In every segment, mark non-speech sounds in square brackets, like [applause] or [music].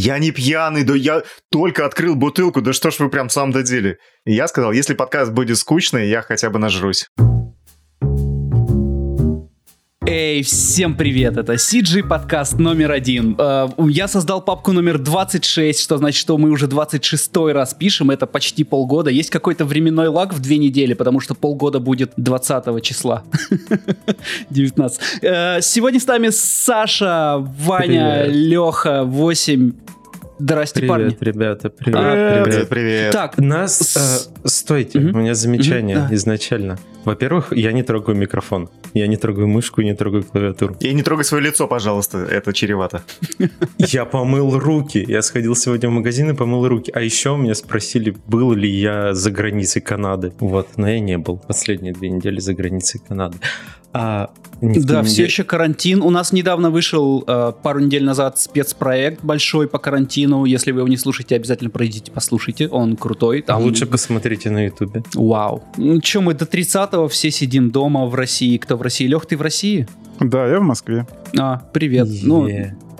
Я не пьяный, да я только открыл бутылку, да что ж вы прям в самом деле. И я сказал, если подкаст будет скучный, я хотя бы нажрусь. Эй, всем привет, это CG подкаст номер один. Э, я создал папку номер 26, что значит, что мы уже 26 раз пишем, это почти полгода. Есть какой-то временной лаг в две недели, потому что полгода будет 20 числа. [laughs] 19. Э, сегодня с нами Саша, Ваня, привет. Леха, 8, Здрасте, привет, парни. ребята, привет, привет, привет. привет. Так, нас... Э, стойте, mm-hmm. у меня замечание mm-hmm, да. изначально. Во-первых, я не трогаю микрофон. Я не трогаю мышку, не трогаю клавиатуру. И не трогай свое лицо, пожалуйста, это чревато. [laughs] Я помыл руки. Я сходил сегодня в магазин и помыл руки. А еще меня спросили, был ли я за границей Канады. Вот, но я не был последние две недели за границей Канады. А, да, все еще карантин. У нас недавно вышел э, пару недель назад спецпроект большой по карантину. Если вы его не слушаете, обязательно пройдите, послушайте. Он крутой. Там... А лучше посмотрите на ютубе. Вау. Ну что, мы до 30-го все сидим дома в России. Кто в России? Лех, ты в России? Да, я в Москве. А, привет. Yeah. Ну,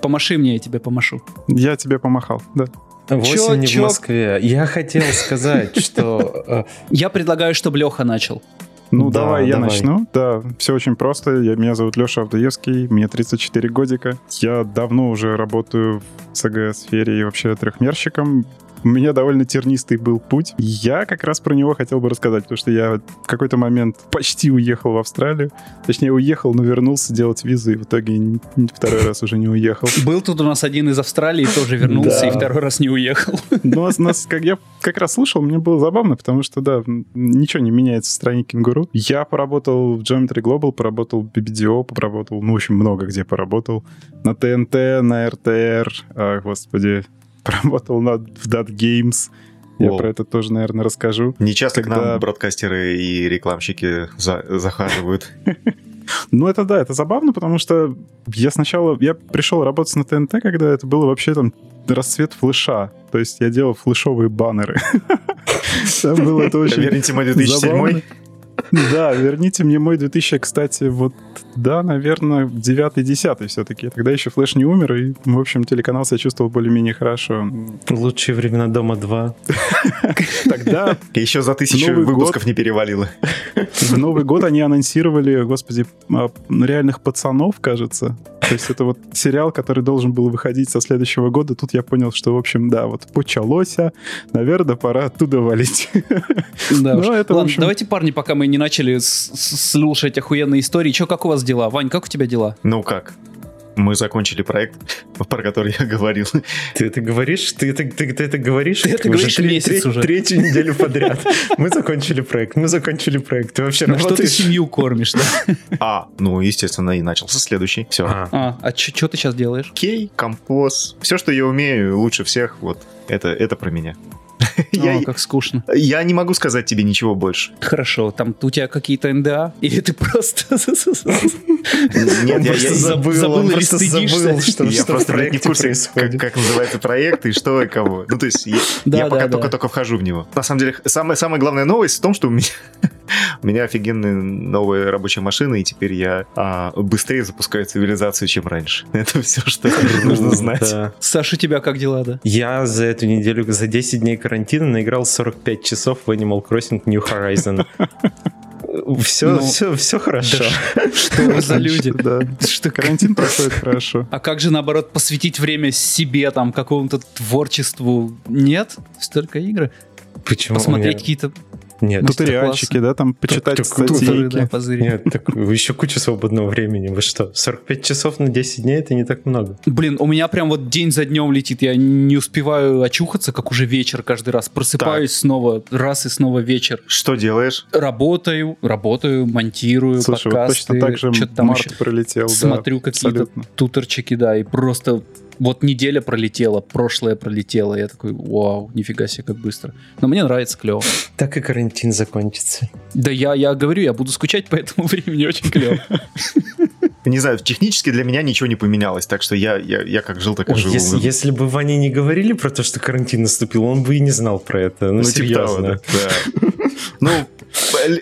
помаши мне, я тебе помашу. Я тебе помахал, да. Восемь не в Москве. Я хотел сказать, что... Э, я предлагаю, чтобы Леха начал. Ну, да, давай я давай. начну. Да, все очень просто. Я, меня зовут Леша Авдоевский, мне 34 годика. Я давно уже работаю в СГ-сфере и вообще трехмерщиком у меня довольно тернистый был путь. Я как раз про него хотел бы рассказать, потому что я в какой-то момент почти уехал в Австралию. Точнее, уехал, но вернулся делать визу, и в итоге второй раз уже не уехал. Был тут у нас один из Австралии, тоже вернулся, и второй раз не уехал. Ну, нас, как я как раз слушал, мне было забавно, потому что, да, ничего не меняется в стране кенгуру. Я поработал в Geometry Global, поработал в BBDO, поработал, ну, в общем, много где поработал. На ТНТ, на РТР, господи, поработал над, в Dot Games. Я про это тоже, наверное, расскажу. Не часто когда... к нам бродкастеры и рекламщики за... захаживают. [laughs] Ну, это да, это забавно, потому что я сначала... Я пришел работать на ТНТ, когда это было вообще там расцвет флеша. То есть я делал флешовые баннеры. [laughs] Там было это очень Верните мой 2007 Да, верните мне мой 2000, кстати, вот, да, наверное, 9-10 все-таки. Тогда еще флеш не умер, и, в общем, телеканал себя чувствовал более-менее хорошо. Лучшие времена Дома 2. [laughs] Тогда... Еще за тысячу выпусков не перевалило. В Новый год они анонсировали, господи, а, реальных пацанов, кажется. То есть это вот сериал, который должен был выходить со следующего года. Тут я понял, что, в общем, да, вот почалось, наверное, пора оттуда валить. Да [laughs] ну, это, Ладно, общем... давайте, парни, пока мы не начали слушать охуенные истории. Че, как у вас дела? Вань, как у тебя дела? Ну как? мы закончили проект, [laughs] про который я говорил. Ты это говоришь? Ты это, ты, ты это говоришь? Ты это говоришь уже месяц уже. Третью неделю подряд. [laughs] Мы закончили проект, мы закончили проект. Ты вообще работаешь? что ты семью кормишь, да? [laughs] А, ну, естественно, и начался следующий. Все. А, а, а что ты сейчас делаешь? Кей, композ. Все, что я умею лучше всех, вот, это, это про меня. [laughs] Я, как скучно. Я не могу сказать тебе ничего больше. Хорошо, там у тебя какие-то НДА? Или ты просто... [laughs] Нет, я забыл, или стыдишься? Я просто не в курсе, как называется проект и что и кого. Ну, то есть я пока только-только вхожу в него. На самом деле, самая главная новость в том, что у меня у меня офигенная новая рабочая машина, и теперь я а, быстрее запускаю цивилизацию, чем раньше. [laughs] Это все, что [laughs] нужно знать. Саша, у тебя как дела, да? Я за эту неделю, за 10 дней карантина наиграл 45 часов в Animal Crossing New Horizon. [laughs] Все, ну, все, все хорошо. Да, что вы за люди? Да. Что карантин проходит хорошо. А как же, наоборот, посвятить время себе, там, какому-то творчеству? Нет? Столько игры. Почему? Посмотреть какие-то нет. Туториальчики, да, там почитать так, статейки. Да, Нет, так еще куча свободного времени. Вы что, 45 часов на 10 дней это не так много. Блин, у меня прям вот день за днем летит. Я не успеваю очухаться, как уже вечер каждый раз. Просыпаюсь так. снова, раз и снова вечер. Что делаешь? Работаю, работаю, монтирую Слушай, подкасты. Вот точно так же там март пролетел. Смотрю да, какие-то туторчики, да, и просто вот неделя пролетела, прошлое пролетело. Я такой, вау, нифига себе, как быстро. Но мне нравится, клево. Так и карантин закончится. Да я, я говорю, я буду скучать по этому [laughs] времени очень клево. Не знаю, технически для меня ничего не поменялось, так что я, я, я как жил, так и живу. Если, если бы Ване не говорили про то, что карантин наступил, он бы и не знал про это. Ну, ну типа серьезно. Типа того, да. [laughs] Ну,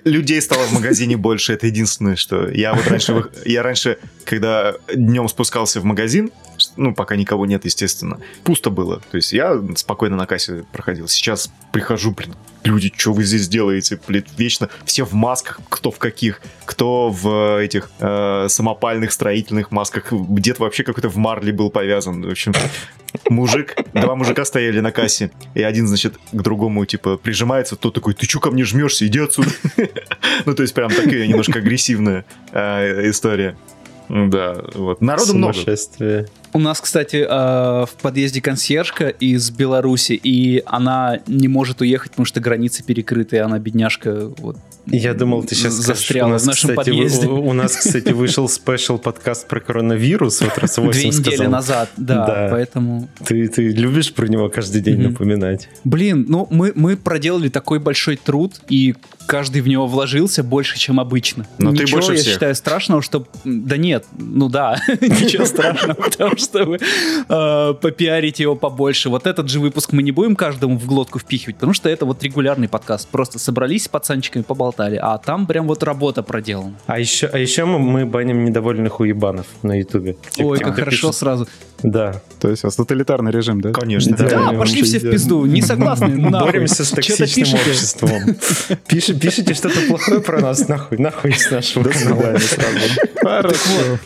людей стало в магазине больше, это единственное, что... Я вот раньше, я раньше, когда днем спускался в магазин, ну, пока никого нет, естественно, пусто было. То есть я спокойно на кассе проходил. Сейчас прихожу, блин, люди, что вы здесь делаете? Блин, вечно все в масках, кто в каких, кто в этих э, самопальных строительных масках, где-то вообще какой-то в марле был повязан. В общем, мужик, два мужика стояли на кассе, и один, значит, к другому, типа, прижимается, тот такой, ты чё ко мне жмешься, иди отсюда. [laughs] Ну, то есть прям такая немножко агрессивная э, история. Да, вот. Народу много. У нас, кстати, э, в подъезде консьержка из Беларуси, и она не может уехать, потому что границы перекрыты, и она бедняжка вот я думал, ты сейчас застряла нас, в нашем кстати, подъезде. У, у нас, кстати, вышел спешл подкаст про коронавирус. Вот раз Две недели сказал. назад, да, да, поэтому... Ты, ты любишь про него каждый день mm-hmm. напоминать? Блин, ну мы, мы проделали такой большой труд, и каждый в него вложился больше, чем обычно. Но ничего, ты больше я всех. считаю, страшного, что... Да нет, ну да, [laughs] ничего страшного, потому что вы э, попиарите его побольше. Вот этот же выпуск мы не будем каждому в глотку впихивать, потому что это вот регулярный подкаст. Просто собрались с пацанчиками, поболтали, а там прям вот работа проделана. А еще, а еще мы, мы баним недовольных уебанов на ютубе. Ой, как хорошо сразу. Да. То есть у вас тоталитарный режим, да? Конечно. Да, да пошли все в пизду, не согласны, [laughs] нахуй. Боремся с токсичным обществом. Пишите, пишите что-то плохое про нас, нахуй, нахуй с нашего канала.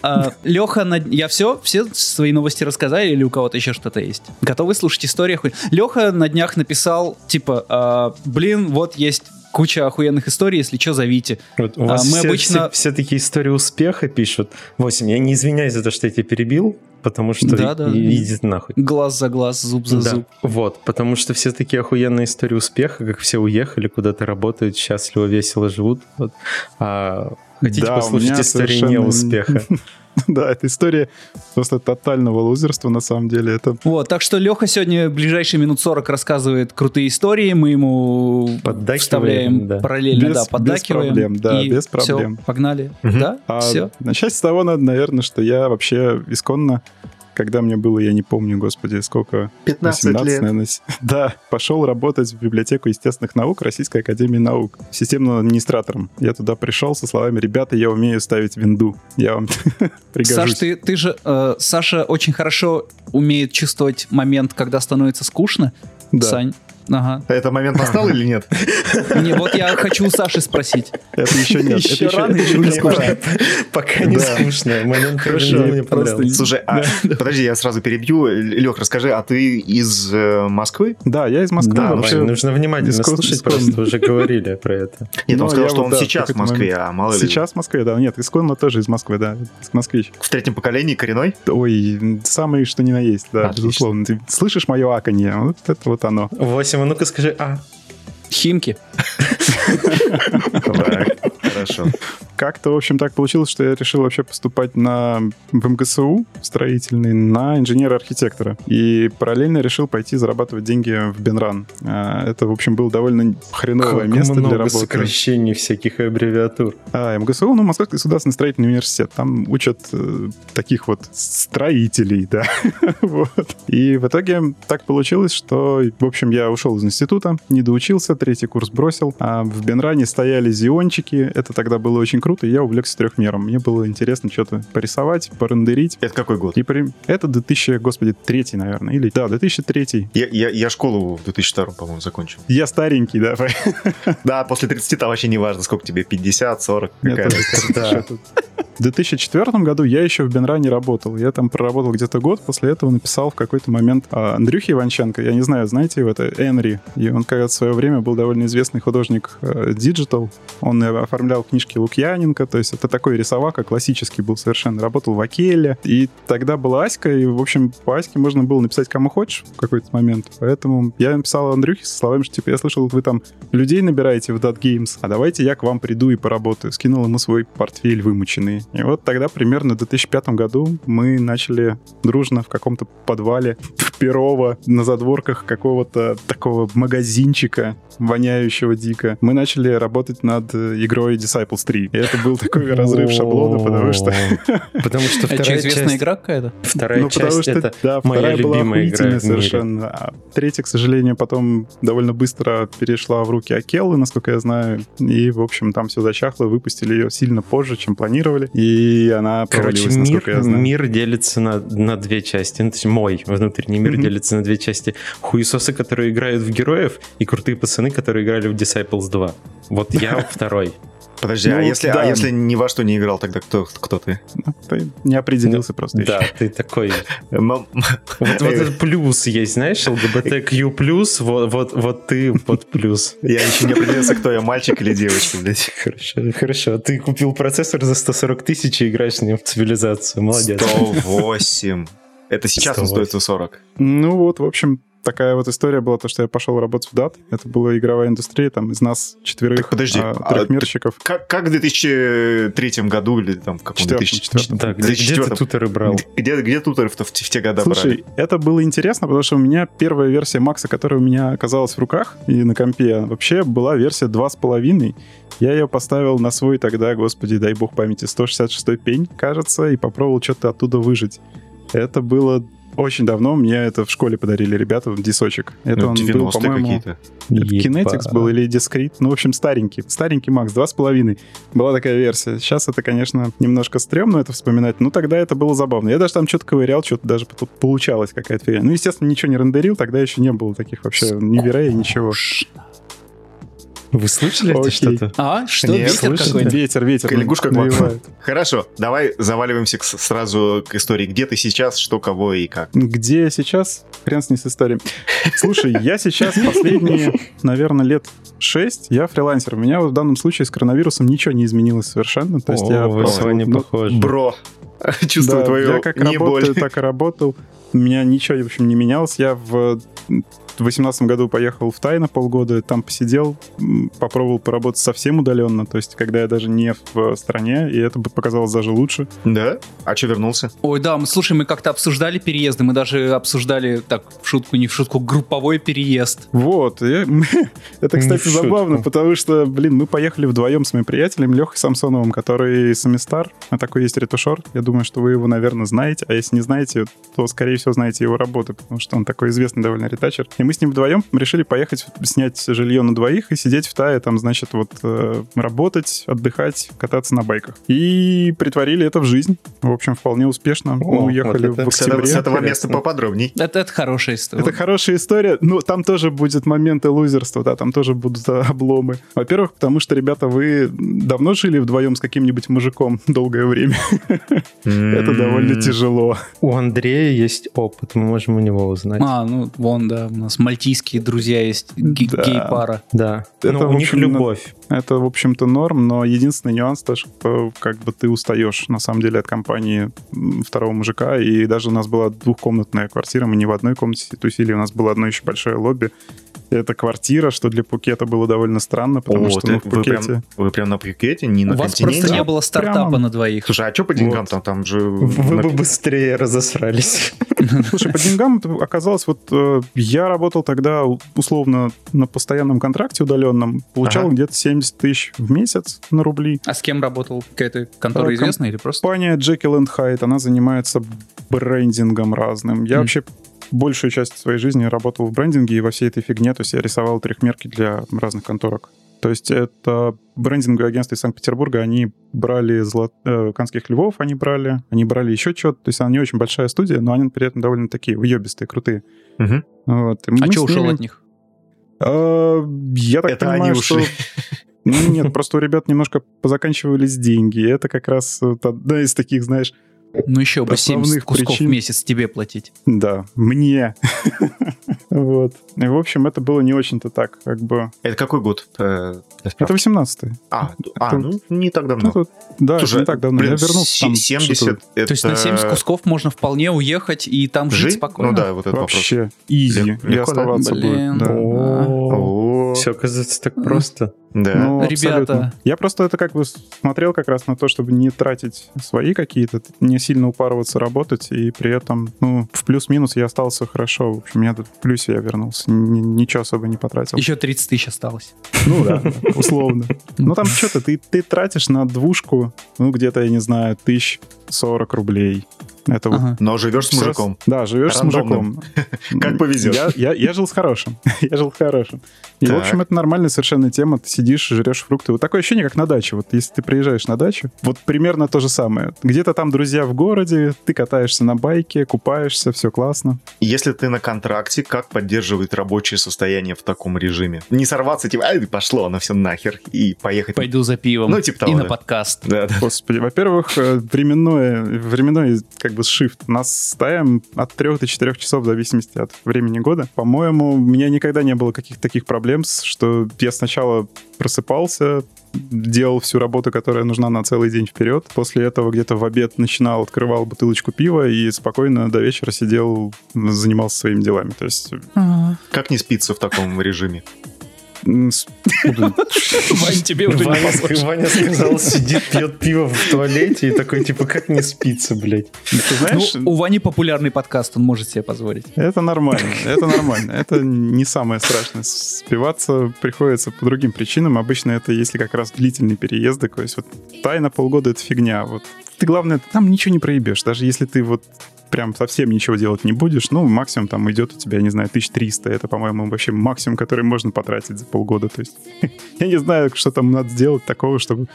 А, Леха, я все, все свои новости рассказали или у кого-то еще что-то есть? Готовы слушать истории? Леха на днях написал, типа, «А, блин, вот есть куча охуенных историй, если что, зовите. Вот у вас а, мы все, обычно... все, все такие истории успеха пишут. Восемь, я не извиняюсь за то, что я тебя перебил, потому что да, да. идите нахуй. Глаз за глаз, зуб за да. зуб. Вот, потому что все такие охуенные истории успеха, как все уехали, куда-то работают, счастливо, весело живут. Вот. А хотите да, послушать истории совершенно... неуспеха? [laughs] [laughs] Да, это история просто тотального лузерства, на самом деле. Это... Вот, так что Леха сегодня ближайшие минут 40 рассказывает крутые истории, мы ему вставляем да. параллельно, без, да, поддакиваем. Без проблем, да, и без проблем. Все, погнали, угу. да, а все. Начать с того надо, наверное, что я вообще исконно когда мне было, я не помню, господи, сколько... 15 18, лет. Наверное, [laughs] да, пошел работать в библиотеку естественных наук Российской Академии Наук системным администратором. Я туда пришел со словами, ребята, я умею ставить винду, я вам [laughs] пригожусь. Саш, ты, ты же, э, Саша очень хорошо умеет чувствовать момент, когда становится скучно. Да. Сань, Ага. Этот момент настал или нет? [laughs] Не, вот я хочу у Саши спросить. Это еще нет. Еще рано, еще не скучно. Пока не скучно. Момент хорошо. Слушай, а подожди, я сразу перебью. Лех, расскажи, а ты из э, Москвы? Да, я из Москвы. Да, ну нужно внимательно слушать, просто уже говорили про это. Нет, он ну, а сказал, что он сейчас в Москве, а мало ли. Сейчас в Москве, да. Нет, исконно тоже из Москвы, да. Москвич. В третьем поколении коренной? Ой, самый что ни на есть, да, безусловно. Ты слышишь мое аканье? Вот это вот оно. 8 следующему. Ну-ка скажи А. Химки. [laughs] Хорошо. Как-то, в общем, так получилось, что я решил вообще поступать на в МГСУ строительный на инженера-архитектора. И параллельно решил пойти зарабатывать деньги в Бенран. А, это, в общем, было довольно хреновое как место много для работы. сокращений всяких аббревиатур. А, МГСУ, ну, Московский государственный строительный университет. Там учат э, таких вот строителей, да. [laughs] вот. И в итоге так получилось, что, в общем, я ушел из института, не доучился, третий курс бросил. А в Бенране стояли зиончики. Это тогда было очень круто, и я увлекся трехмером. Мне было интересно что-то порисовать, порендерить. Это какой год? И при... Это 2000, господи, третий, наверное. Или, да, 2003. Я, я, я школу в 2002, по-моему, закончил. Я старенький, да. [laughs] Да, после 30 там вообще не важно, сколько тебе, 50, 40, какая В 2004 году я еще в Бенране работал. Я там проработал где-то год, после этого написал в какой-то момент а, Андрюхе Иванченко, я не знаю, знаете его, это Энри, и он когда в свое время был довольно известный художник э, Digital, он оформлял книжки Лукьяненко, то есть это такой рисовака, классический был совершенно, работал в Акеле, и тогда была Аська, и, в общем, по Аське можно было написать кому хочешь в какой-то момент, поэтому я написал Андрюхе со словами, что, типа, я слышал, вы там людей набираете в Dot Games, а давайте я к вам приду и поработаю. Скинул ему свой портфель вымученный. И вот тогда, примерно в 2005 году, мы начали дружно в каком-то подвале в Перово на задворках какого-то такого магазинчика, воняющего дико. Мы начали работать над игрой Disciples 3. И это был такой разрыв шаблона, потому что... Потому что вторая известная игра какая-то? Вторая ну, часть это да, моя любимая игра совершенно. А третья, к сожалению, потом довольно быстро перешла в руки Акеллы, насколько я знаю. И, в общем, там все зачахло, выпустили ее сильно позже, чем планировали. и она Короче, мир, мир делится на, на две части. Ну, то есть мой внутренний мир делится на две части. Хуесосы, которые играют в героев, и крутые пацаны, которые играли в Disciples 2. Вот я [laughs] второй. Подожди, а ну, а, если, да. а если ни во что не играл, тогда кто, кто ты? Ну, ты не определился ну, просто Да, еще. ты такой... [laughs] Вот, этот плюс есть, знаешь, вот, вот, вот ты вот плюс. Я еще не определился, кто я, мальчик или девочка, блядь. [laughs] Хорошо, хорошо. Ты купил процессор за 140 тысяч и играешь с ним в цивилизацию, молодец. 108. Это сейчас он стоит 140. Ну вот, в общем, такая вот история была, то, что я пошел работать в DAT. Это была игровая индустрия, там из нас четверых так, подожди, а, трехмерщиков. А, как, как в 2003 году или там в каком 2004 да, где, где ты тутеры брал? Где, где тутеры в, в, те года Слушай, брали? это было интересно, потому что у меня первая версия Макса, которая у меня оказалась в руках и на компе, вообще была версия 2.5. Я ее поставил на свой тогда, господи, дай бог памяти, 166 пень, кажется, и попробовал что-то оттуда выжить. Это было очень давно мне это в школе подарили ребята, дисочек. Это ну, он был, по-моему... Kinetics был или Discrete. Ну, в общем, старенький. Старенький Макс, два с половиной. Была такая версия. Сейчас это, конечно, немножко стрёмно это вспоминать, но тогда это было забавно. Я даже там что-то ковырял, что-то даже тут получалось какая-то фигня. Ну, естественно, ничего не рендерил, тогда еще не было таких вообще ни верей, ничего. Вы слышали это что-то? А, что? Нет, ветер какой-то? Ветер, ветер. Лягушка навевает. Хорошо, давай заваливаемся к, сразу к истории. Где ты сейчас, что, кого и как? Где я сейчас? Хрен с ней с историей. Слушай, я сейчас последние, наверное, лет 6, я фрилансер. У меня в данном случае с коронавирусом ничего не изменилось совершенно. То есть О, я вы с вами ну, похожи. Бро. [laughs] Чувствую да, твою Я как не работаю, боль. так и работал. У меня ничего, в общем, не менялось. Я в в 2018 году поехал в Тай на полгода, там посидел, попробовал поработать совсем удаленно, то есть когда я даже не в стране, и это бы показалось даже лучше. Да? А что вернулся? Ой, да, мы, слушай, мы как-то обсуждали переезды, мы даже обсуждали, так, в шутку, не в шутку, групповой переезд. Вот, я, [laughs] это, кстати, забавно, потому что, блин, мы поехали вдвоем с моим приятелем Лехой Самсоновым, который самистар, а такой есть ретушер, я думаю, что вы его, наверное, знаете, а если не знаете, то, скорее всего, знаете его работы, потому что он такой известный довольно ретачер. И мы с ним вдвоем решили поехать снять жилье на двоих и сидеть в Тае, там, значит, вот э, работать, отдыхать, кататься на байках. И притворили это в жизнь. В общем, вполне успешно. О, Мы уехали вот в октябре. С этого места поподробней. Это, это хорошая история. Это хорошая история. Ну, там тоже будет моменты лузерства, да, там тоже будут обломы. Во-первых, потому что, ребята, вы давно жили вдвоем с каким-нибудь мужиком долгое время. [laughs] Это довольно тяжело. У Андрея есть опыт, мы можем у него узнать. А, ну, вон, да, у нас мальтийские друзья есть, да. гей-пара. Да, это ну, у них любовь. Это, в общем-то, норм, но единственный нюанс то, что как бы ты устаешь, на самом деле, от компании второго мужика, и даже у нас была двухкомнатная квартира, мы не в одной комнате тусили, у нас было одно еще большое лобби, это квартира, что для Пукета было довольно странно, потому О, что ну, в Пукете... Вы прям, вы прям на Пукете, не на У вас просто не было стартапа прямо... на двоих. Слушай, а что по деньгам вот. там? Там же... Вы на... бы быстрее разосрались. [laughs] Слушай, по деньгам оказалось, вот э, я работал тогда условно на постоянном контракте удаленном, получал ага. где-то 70 тысяч в месяц на рубли. А с кем работал? Какая-то контора известная или просто? Компания Jekyll Hyde, она занимается брендингом разным. Я mm. вообще большую часть своей жизни работал в брендинге и во всей этой фигне, то есть я рисовал трехмерки для разных конторок. То есть это брендинговые агентства из Санкт-Петербурга, они брали зло... э, канских львов, они брали, они брали еще что-то. То есть она не очень большая студия, но они при этом довольно такие уебистые, крутые. Угу. Вот. а что ушел от них? Э, я так это понимаю, они ушли. что... Ну, нет, просто у ребят немножко позаканчивались деньги. Это как раз одна из таких, знаешь, ну еще бы 70 кусков причин. в месяц тебе платить. Да, мне. [laughs] вот. И, в общем, это было не очень-то так, как бы... Это какой год? Это 18-й. А, а ну, не так давно. Ну, да, Слушай, не так давно. Блин, я вернулся там 70 это... То есть на 70 кусков можно вполне уехать и там жить, жить спокойно? Ну да, вот это Вообще, изи. И оставаться будет. Все, оказывается, так просто. Да. Ну, Ребята. Я просто это как бы смотрел как раз на то, чтобы не тратить свои какие-то, не сильно упарываться, работать, и при этом, ну, в плюс-минус я остался хорошо. В общем, я тут в плюсе я вернулся. Ничего особо не потратил. Еще 30 тысяч осталось. Ну да, условно. Ну там что-то, ты, ты тратишь на двушку, ну, где-то, я не знаю, тысяч 40 рублей. Это ага. вот Но живешь с мужиком. Да, живешь Рандомным. с мужиком. [laughs] Как повезет. Я, я, я жил с хорошим. [laughs] я жил с хорошим. И, так. в общем, это нормальная совершенно тема. Ты сидишь, жрешь фрукты. Вот такое ощущение, как на даче. Вот если ты приезжаешь на дачу, вот примерно то же самое. Где-то там друзья в городе, ты катаешься на байке, купаешься, все классно. Если ты на контракте, как поддерживать рабочее состояние в таком режиме? Не сорваться, типа, ай, пошло, оно все нахер, и поехать. Пойду за пивом. Ну, типа того, И да. на подкаст. Да, да. Господи, во-первых, э, временное, временной как бы shift. Нас ставим от 3 до 4 часов в зависимости от времени года. По-моему, у меня никогда не было каких-то таких проблем, что я сначала просыпался, делал всю работу, которая нужна на целый день вперед. После этого где-то в обед начинал, открывал бутылочку пива и спокойно до вечера сидел, занимался своими делами. То есть... Как не спится в таком режиме? [laughs] Вань, тебе уже Ваня, Ваня сказал, сидит, пьет пиво в туалете и такой, типа, как не спится, блядь. Ты знаешь... Ну, у Вани популярный подкаст, он может себе позволить. Это нормально, это нормально. Это не самое страшное. Спиваться приходится по другим причинам. Обычно это если как раз длительные переезды. То есть вот тайна полгода — это фигня. Вот ты, главное, там ничего не проебешь. Даже если ты вот прям совсем ничего делать не будешь, ну, максимум там идет у тебя, не знаю, 1300. Это, по-моему, вообще максимум, который можно потратить за полгода. То есть [laughs] я не знаю, что там надо сделать такого, чтобы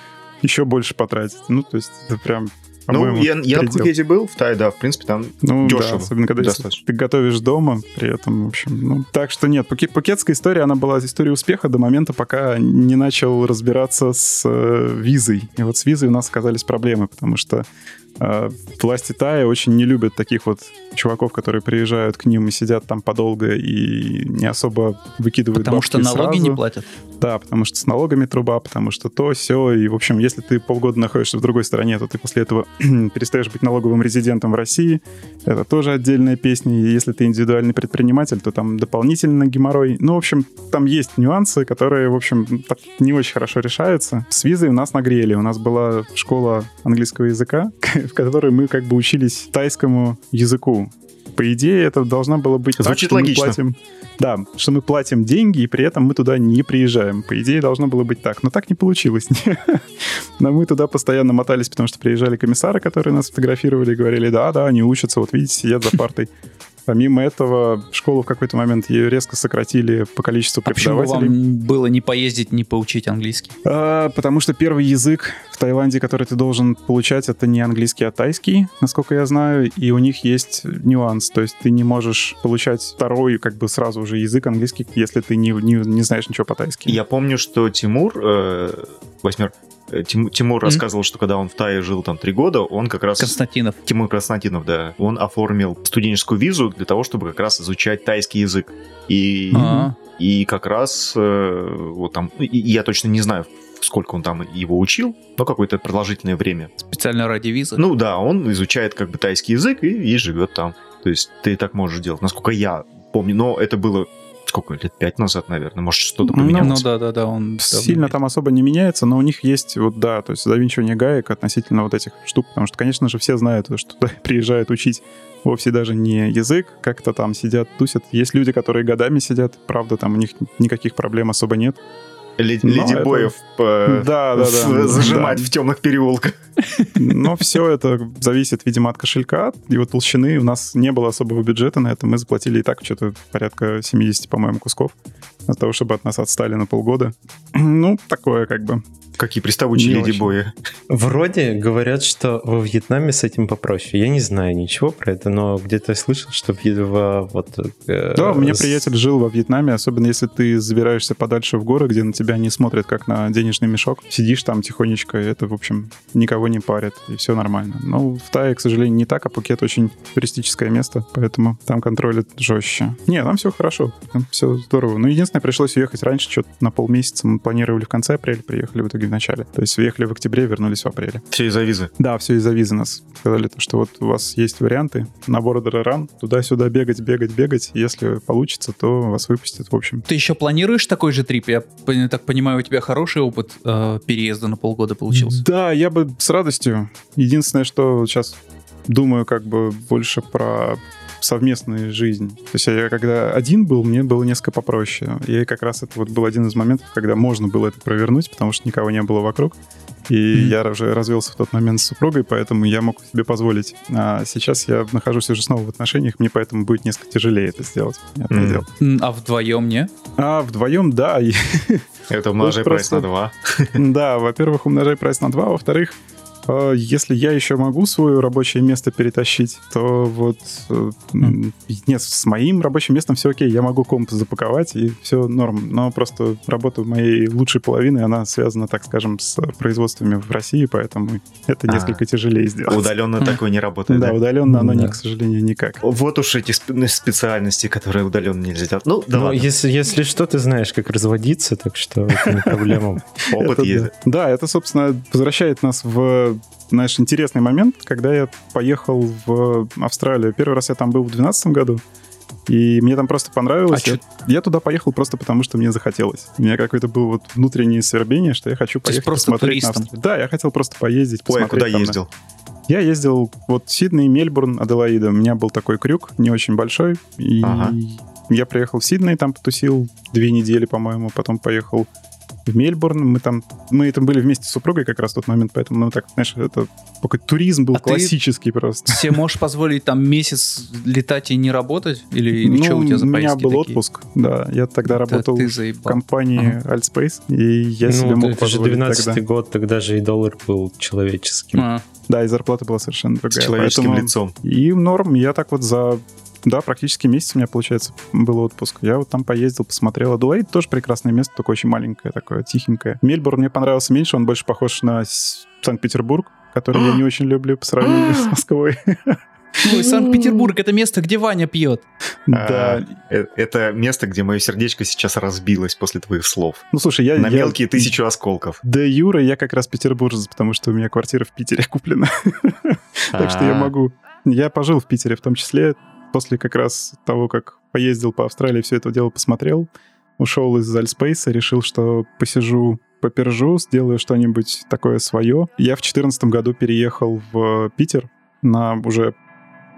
еще больше потратить. Ну, то есть это прям ну, я, я на Пхукете был в Тай, да, в принципе, там ну, дешево. Да, особенно когда ты готовишь дома, при этом, в общем, ну, так что нет, Пхукет, пхукетская история, она была историей успеха до момента, пока не начал разбираться с э, визой. И вот с визой у нас оказались проблемы, потому что власти Тая очень не любят таких вот чуваков, которые приезжают к ним и сидят там подолго и не особо выкидывают Потому что налоги сразу. не платят. Да, потому что с налогами труба, потому что то, все. И, в общем, если ты полгода находишься в другой стране, то ты после этого [clears throat] перестаешь быть налоговым резидентом в России. Это тоже отдельная песня. И если ты индивидуальный предприниматель, то там дополнительно геморрой. Ну, в общем, там есть нюансы, которые, в общем, не очень хорошо решаются. С визой нас нагрели. У нас была школа английского языка, [laughs] в которой мы как бы учились тайскому языку. По идее, это должно было быть Звучит так, логично. Мы платим, да, что мы платим деньги, и при этом мы туда не приезжаем. По идее, должно было быть так. Но так не получилось. [laughs] Но мы туда постоянно мотались, потому что приезжали комиссары, которые нас фотографировали и говорили, да-да, они учатся, вот видите, сидят за партой. Помимо этого, школу в какой-то момент ее резко сократили по количеству преподавателей. А почему вам было не поездить, не поучить английский? А, потому что первый язык в Таиланде, который ты должен получать, это не английский, а тайский, насколько я знаю, и у них есть нюанс, то есть ты не можешь получать второй как бы сразу уже язык английский, если ты не, не, не знаешь ничего по-тайски. Я помню, что Тимур, э, восьмер, Тим, Тимур mm-hmm. рассказывал, что когда он в Тае жил там три года, он как раз... Константинов. Тимур Константинов, да. Он оформил студенческую визу для того, чтобы как раз изучать тайский язык. И, uh-huh. и как раз э, вот там... И, я точно не знаю, сколько он там его учил, но какое-то продолжительное время. Специально ради визы? Ну да, он изучает как бы тайский язык и, и живет там. То есть ты так можешь делать, насколько я помню. Но это было сколько лет, пять назад, наверное, может, что-то ну, поменялось. Ну, да, да, да, он Сильно там особо не меняется, но у них есть вот, да, то есть завинчивание гаек относительно вот этих штук, потому что, конечно же, все знают, что туда [laughs] приезжают учить вовсе даже не язык, как-то там сидят, тусят. Есть люди, которые годами сидят, правда, там у них никаких проблем особо нет. Ледибоев это... [laughs] да, да, да, [laughs] зажимать да. в темных переулках. Но все это зависит, видимо, от кошелька, его толщины. У нас не было особого бюджета на это. Мы заплатили и так что-то порядка 70, по-моему, кусков для того, чтобы от нас отстали на полгода. [clears throat] Ну, такое как бы. Какие приставучие леди-бои. Вроде говорят, что во Вьетнаме с этим попроще. Я не знаю ничего про это, но где-то я слышал, что в, в вот... Э, да, у меня с... приятель жил во Вьетнаме, особенно если ты забираешься подальше в горы, где на тебя не смотрят как на денежный мешок. Сидишь там тихонечко, и это, в общем, никого не парит, и все нормально. Но в Тае, к сожалению, не так, а Пукет очень туристическое место, поэтому там контролят жестче. Не, там все хорошо, там все здорово. Ну, единственное, пришлось уехать раньше, что-то на полмесяца. Мы планировали в конце апреля, приехали в итоге в начале. То есть уехали в октябре, вернулись в апреле. Все из-за визы? Да, все из-за визы нас сказали, что вот у вас есть варианты, набор ран, туда-сюда бегать, бегать, бегать. Если получится, то вас выпустят, в общем. Ты еще планируешь такой же трип? Я так понимаю, у тебя хороший опыт э, переезда на полгода получился. Да, я бы с радостью. Единственное, что сейчас думаю как бы больше про совместную жизнь. То есть я когда один был, мне было несколько попроще. И как раз это вот был один из моментов, когда можно было это провернуть, потому что никого не было вокруг. И mm-hmm. я уже развелся в тот момент с супругой, поэтому я мог себе позволить. А сейчас я нахожусь уже снова в отношениях, мне поэтому будет несколько тяжелее это сделать. Mm-hmm. А вдвоем не? А вдвоем, да. [laughs] Это умножай прайс на 2. [laughs] Да, во-первых, умножай прайс на 2, во-вторых, если я еще могу свое рабочее место перетащить, то вот mm. нет, с моим рабочим местом все окей, я могу комп запаковать и все норм. Но просто работа моей лучшей половины, она связана, так скажем, с производствами в России, поэтому это а, несколько тяжелее сделать. Удаленно mm. такое не работает. Да, да? удаленно оно, не, к сожалению, никак. Вот уж эти специальности, которые удаленно нельзя делать. Ну, да Но если, если что, ты знаешь, как разводиться, так что это не проблема. Опыт есть. Да, это, собственно, возвращает нас в знаешь, интересный момент, когда я поехал в Австралию. Первый раз я там был в 2012 году, и мне там просто понравилось. А я, я туда поехал просто потому, что мне захотелось. У меня какое-то было вот внутреннее свербение, что я хочу поехать просто посмотреть туристом. на Австралию. Да, я хотел просто поездить, Ой, а куда ездил? Я ездил вот Сидней, Мельбурн, Аделаида. У меня был такой крюк, не очень большой. И ага. я приехал в Сидней, там потусил две недели, по-моему. Потом поехал в Мельбурн. Мы там, мы там были вместе с супругой как раз в тот момент, поэтому, ну, так, знаешь, это такой туризм был а классический ты просто. Себе можешь позволить там месяц летать и не работать? Или, или ну, что у тебя за У меня был такие? отпуск, да. Я тогда это работал в компании ага. Altspace, и я ну, себе мог это позволить же 12 тогда. год, тогда же и доллар был человеческим. А. Да, и зарплата была совершенно другая. С человеческим поэтому... лицом. И норм, я так вот за да, практически месяц у меня, получается, был отпуск. Я вот там поездил, посмотрел. Адулейд тоже прекрасное место, только очень маленькое такое, тихенькое. Мельбурн мне понравился меньше, он больше похож на Санкт-Петербург, который я не очень люблю по сравнению с Москвой. Ну, Санкт-Петербург — это место, где Ваня пьет. Да. А, э, это место, где мое сердечко сейчас разбилось после твоих слов. Ну, слушай, я... На мелкие тысячу осколков. Да, Юра, я как раз петербуржец, потому что у меня квартира в Питере куплена. [laughs] Так что я а. могу... Я пожил в Питере в том числе после как раз того, как поездил по Австралии, все это дело посмотрел, ушел из Альспейса, решил, что посижу попержу, сделаю что-нибудь такое свое. Я в 2014 году переехал в Питер на уже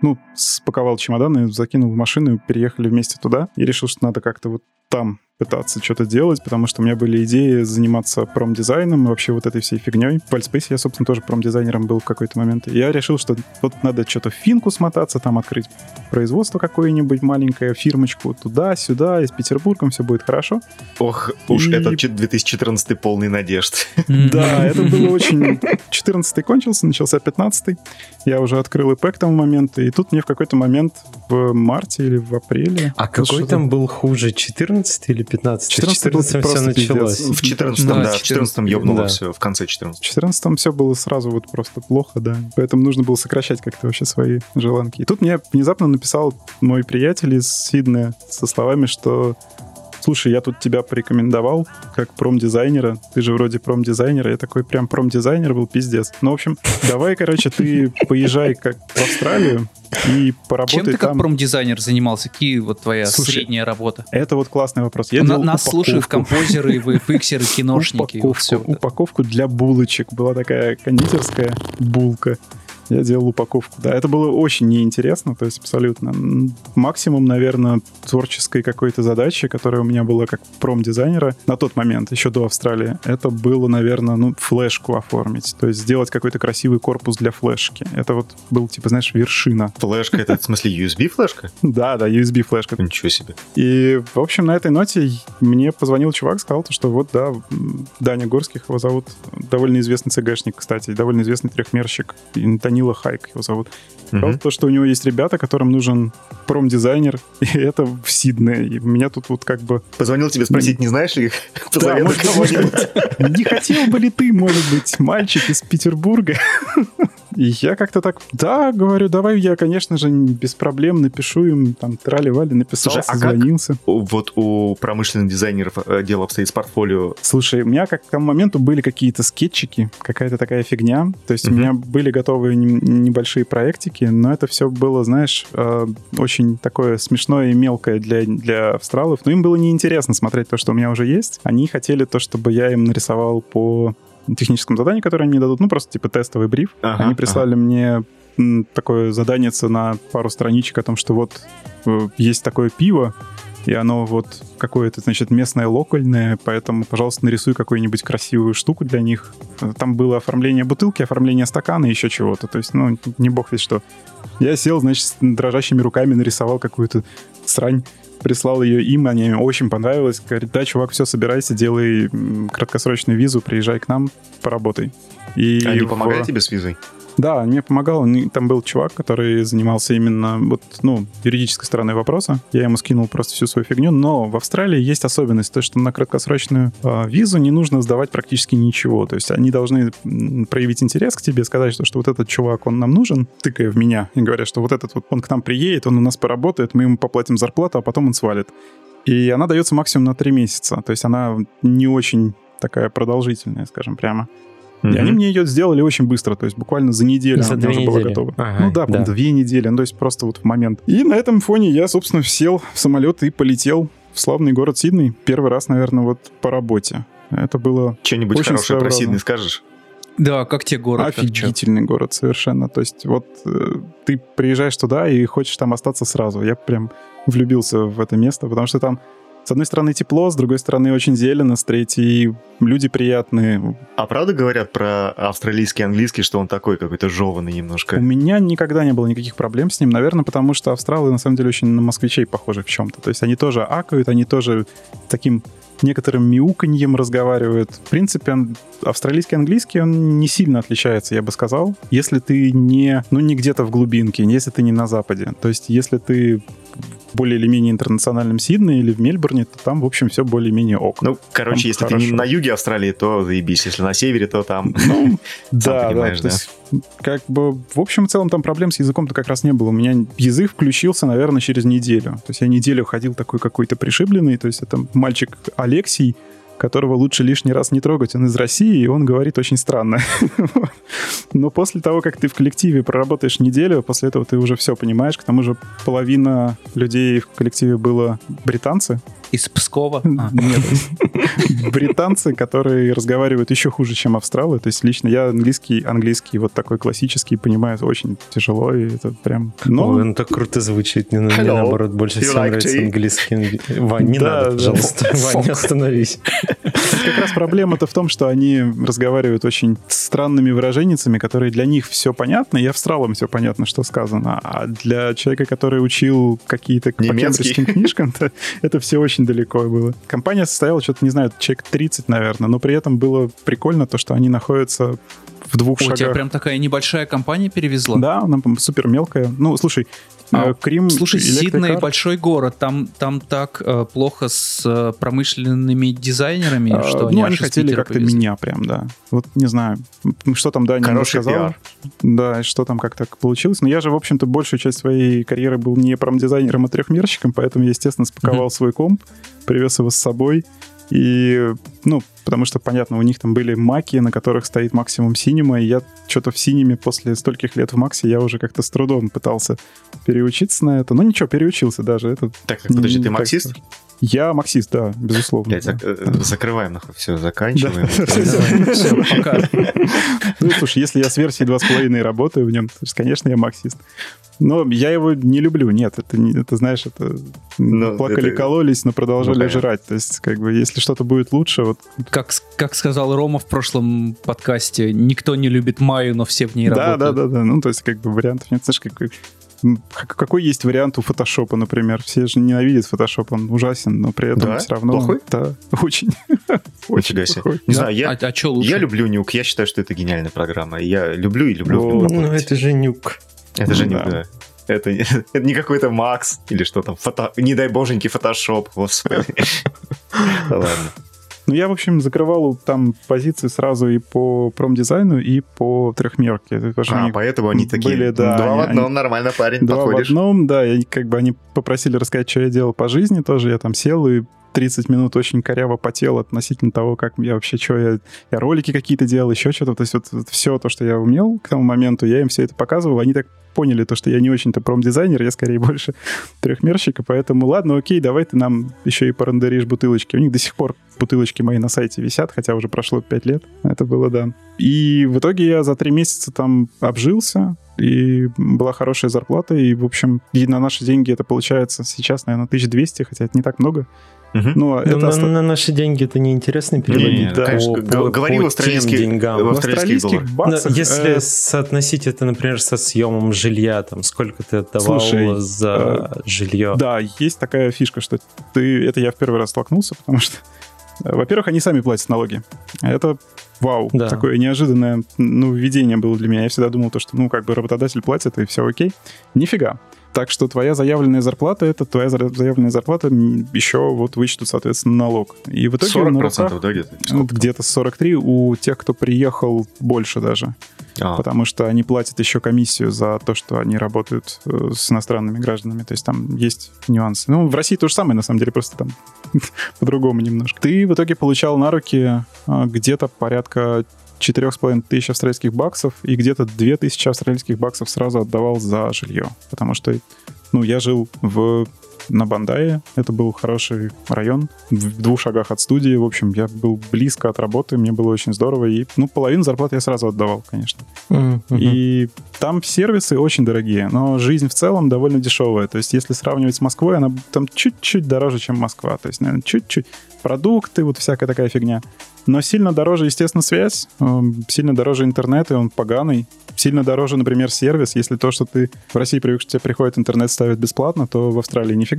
ну, спаковал чемоданы, закинул в машину, переехали вместе туда. И решил, что надо как-то вот там пытаться что-то делать, потому что у меня были идеи заниматься промдизайном и вообще вот этой всей фигней. В Альтспейсе я, собственно, тоже промдизайнером был в какой-то момент. И я решил, что вот надо что-то в финку смотаться, там открыть производство какое-нибудь маленькое, фирмочку туда-сюда, и с Петербургом все будет хорошо. Ох, и... уж этот 2014 полный надежд. [laughs] Да, [laughs] это было очень... 14 кончился, начался 15 Я уже открыл ИП к тому моменту, и тут мне в какой-то момент в марте или в апреле... А какой там был хуже, 14 или 15? 14, 14 все началось. В 14 да, да, в 14 ёбнуло да. все, в конце 14 В 14 все было сразу вот просто плохо, да. Поэтому нужно было сокращать как-то вообще свои желанки. И тут мне внезапно написал мой приятель из Сиднея со словами, что слушай, я тут тебя порекомендовал как промдизайнера, ты же вроде промдизайнер, я такой прям промдизайнер был, пиздец. Ну, в общем, давай, короче, ты поезжай как в Австралию, и поработай Чем ты там. как промдизайнер занимался? Какие вот твоя Слушай, средняя работа? Это вот классный вопрос. Я На, нас упаковку. слушают композеры, VFXеры, [laughs] киношники. Упаковку, упаковку для булочек. Была такая кондитерская булка. Я делал упаковку. Да, это было очень неинтересно, то есть абсолютно. Максимум, наверное, творческой какой-то задачи, которая у меня была как промдизайнера на тот момент, еще до Австралии, это было, наверное, ну, флешку оформить. То есть сделать какой-то красивый корпус для флешки. Это вот был, типа, знаешь, вершина. Флешка, это в смысле USB-флешка? Да, да, USB-флешка. Ничего себе. И, в общем, на этой ноте мне позвонил чувак, сказал, что вот, да, Даня Горских его зовут, довольно известный ЦГшник, кстати, довольно известный трехмерщик. Данила Хайк его зовут. Сказал mm-hmm. то, что у него есть ребята, которым нужен промдизайнер, [laughs] и это в Сиднее. И меня тут вот как бы... Позвонил тебе спросить, не знаешь ли [laughs] да, может, Не хотел бы ли ты, может быть, мальчик из Петербурга? [laughs] И я как-то так, да, говорю, давай я, конечно же, без проблем напишу им, там, трали-вали, написал, Слушай, созвонился. А вот у промышленных дизайнеров э, дело обстоит с портфолио? Слушай, у меня как к тому моменту были какие-то скетчики, какая-то такая фигня. То есть mm-hmm. у меня были готовые небольшие проектики, но это все было, знаешь, э, очень такое смешное и мелкое для, для австралов. Но им было неинтересно смотреть то, что у меня уже есть. Они хотели то, чтобы я им нарисовал по техническом задании, которое они мне дадут, ну, просто типа тестовый бриф. Ага, они прислали ага. мне такое задание на пару страничек о том, что вот э, есть такое пиво, и оно вот какое-то, значит, местное, локальное, поэтому, пожалуйста, нарисуй какую-нибудь красивую штуку для них. Там было оформление бутылки, оформление стакана и еще чего-то. То есть, ну, не бог ведь что. Я сел, значит, дрожащими руками нарисовал какую-то срань, прислал ее им, они очень понравилось. Говорит, да, чувак, все, собирайся, делай краткосрочную визу, приезжай к нам, поработай. И Они в... помогали тебе с визой? Да, мне помогал. Там был чувак, который занимался именно вот, ну, юридической стороной вопроса. Я ему скинул просто всю свою фигню. Но в Австралии есть особенность, то, что на краткосрочную э, визу не нужно сдавать практически ничего. То есть они должны проявить интерес к тебе, сказать, что, что вот этот чувак, он нам нужен, тыкая в меня, и говорят, что вот этот вот, он к нам приедет, он у нас поработает, мы ему поплатим зарплату, а потом он свалит. И она дается максимум на три месяца. То есть она не очень такая продолжительная, скажем прямо. Mm-hmm. И они мне ее сделали очень быстро, то есть буквально за неделю за она уже недели. была готова. Ага, ну да, да, две недели, ну, то есть просто вот в момент. И на этом фоне я, собственно, сел в самолет и полетел в славный город Сидней. Первый раз, наверное, вот по работе. Это было Что-нибудь очень хорошее про Сидней скажешь? Да, как тебе город? Офигительный город совершенно. То есть вот э, ты приезжаешь туда и хочешь там остаться сразу. Я прям влюбился в это место, потому что там с одной стороны тепло, с другой стороны очень зелено, с третьей люди приятные. А правда говорят про австралийский английский, что он такой какой-то жеванный немножко? У меня никогда не было никаких проблем с ним, наверное, потому что австралы на самом деле очень на москвичей похожи в чем-то. То есть они тоже акают, они тоже таким некоторым мяуканьем разговаривают. В принципе, австралийский английский, он не сильно отличается, я бы сказал, если ты не, ну, не где-то в глубинке, если ты не на Западе. То есть, если ты более или менее интернациональном Сиднее или в Мельбурне, то там, в общем, все более-менее ок. Ну, короче, там если хорошо. ты не на юге Австралии, то заебись. Если на севере, то там... Ну, [laughs] да, да. То есть, как бы, в общем в целом, там проблем с языком-то как раз не было. У меня язык включился, наверное, через неделю. То есть я неделю ходил такой какой-то пришибленный. То есть это мальчик Алексей, которого лучше лишний раз не трогать. Он из России, и он говорит очень странно. [laughs] Но после того, как ты в коллективе проработаешь неделю, после этого ты уже все понимаешь. К тому же половина людей в коллективе было британцы, из Пскова? А. Нет. [laughs] Британцы, которые разговаривают еще хуже, чем австралы. То есть лично я английский, английский вот такой классический понимаю очень тяжело, и это прям... Но... Ой, он так круто звучит. Мне, мне наоборот больше всего like нравится английский. Вань, не да, надо, пожалуйста. Да. Вань, остановись. Как раз проблема-то в том, что они разговаривают очень странными выражениями, которые для них все понятно, и австралам все понятно, что сказано. А для человека, который учил какие-то по кембриджским книжкам, это все очень очень далеко было. Компания состояла, что-то, не знаю, человек 30, наверное, но при этом было прикольно то, что они находятся в двух О, шагах. У тебя прям такая небольшая компания перевезла? Да, она супер мелкая. Ну, слушай, а, э, Крим, слушай, Сидней большой город, там, там так э, плохо с э, промышленными дизайнерами, а, что ну, они, они хотели как-то меня прям, да. Вот не знаю, что там, да, не сказал. Да, что там как так получилось. Но я же, в общем-то, большую часть своей карьеры был не промдизайнером, а трехмерщиком, поэтому я, естественно, спаковал mm-hmm. свой комп, привез его с собой, и, ну, потому что, понятно, у них там были маки, на которых стоит максимум синема, и я что-то в синеме после стольких лет в максе я уже как-то с трудом пытался переучиться на это. Ну, ничего, переучился даже. Это так, так подожди, ты максист? Я максист, да, безусловно. Блядь, да. Зак- да. Закрываем, нахуй, все, заканчиваем. [laughs] Ну, слушай, если я с версией 2.5 работаю в нем, то, конечно, я максист. Но я его не люблю, нет, это, это знаешь, это но плакали, это... кололись, но продолжали ну, жрать. То есть, как бы, если что-то будет лучше, вот... Как, как сказал Рома в прошлом подкасте, никто не любит Майю, но все в ней да, работают. Да, да, да, ну, то есть, как бы, вариантов нет. Знаешь, как, какой есть вариант у фотошопа, например? Все же ненавидят фотошоп, он ужасен, но при этом да? все равно... Плохой? Да, [laughs] очень. очень плохой. Не знаю, я, а, а я люблю Нюк, я считаю, что это гениальная программа. Я люблю и люблю. Вот. Ну, это же Нюк. Это же Нюк, да. Это, [laughs] это не какой-то Макс или что там, фото, не дай боженький фотошоп, господи. [laughs] Ладно. Ну, я, в общем, закрывал там позиции сразу и по промдизайну, и по трехмерке. А, поэтому они такие, были, да, два они, в одном, они, нормально, парень, два походишь. в одном, да, и как бы они попросили рассказать, что я делал по жизни тоже. Я там сел и 30 минут очень коряво потел относительно того, как я вообще, что я, я ролики какие-то делал, еще что-то. То есть вот, вот все то, что я умел к тому моменту, я им все это показывал. Они так поняли то, что я не очень-то промдизайнер, я скорее [laughs] больше трехмерщик, поэтому ладно, окей, давай ты нам еще и порендеришь бутылочки. У них до сих пор бутылочки мои на сайте висят, хотя уже прошло 5 лет. Это было, да. И в итоге я за 3 месяца там обжился, и была хорошая зарплата, и, в общем, и на наши деньги это получается сейчас, наверное, 1200, хотя это не так много. Угу. Но это на, оста... на наши деньги это неинтересно переводить. Не, да. конечно, по, говори по в австралийских деньгам. В австралийских баксах. Но если э... соотносить это, например, со съемом жилья, там сколько ты отдавал Слушай, за э... жилье? Да, есть такая фишка, что ты, это я в первый раз столкнулся, потому что, э, во-первых, они сами платят налоги. Это вау, да. такое неожиданное ну, введение было для меня. Я всегда думал, то, что, ну, как бы работодатель платит, и все окей. Нифига. Так что твоя заявленная зарплата, это твоя заявленная зарплата, еще вот вычтут, соответственно, налог. И в итоге 40% на руках, да, где-то? Где-то 43, у тех, кто приехал, больше даже. А. Потому что они платят еще комиссию за то, что они работают э, с иностранными гражданами. То есть там есть нюансы. Ну, в России то же самое, на самом деле, просто там [laughs] по-другому немножко. Ты в итоге получал на руки э, где-то порядка 4,5 тысяч австралийских баксов и где-то 2 тысячи австралийских баксов сразу отдавал за жилье. Потому что, ну, я жил в на Бандае. Это был хороший район, в двух шагах от студии. В общем, я был близко от работы, мне было очень здорово. И, ну, половину зарплаты я сразу отдавал, конечно. Mm-hmm. И там сервисы очень дорогие, но жизнь в целом довольно дешевая. То есть, если сравнивать с Москвой, она там чуть-чуть дороже, чем Москва. То есть, наверное, чуть-чуть. Продукты, вот всякая такая фигня. Но сильно дороже, естественно, связь, эм, сильно дороже интернет, и он поганый. Сильно дороже, например, сервис. Если то, что ты в России привык, что тебе приходит интернет, ставит бесплатно, то в Австралии нифига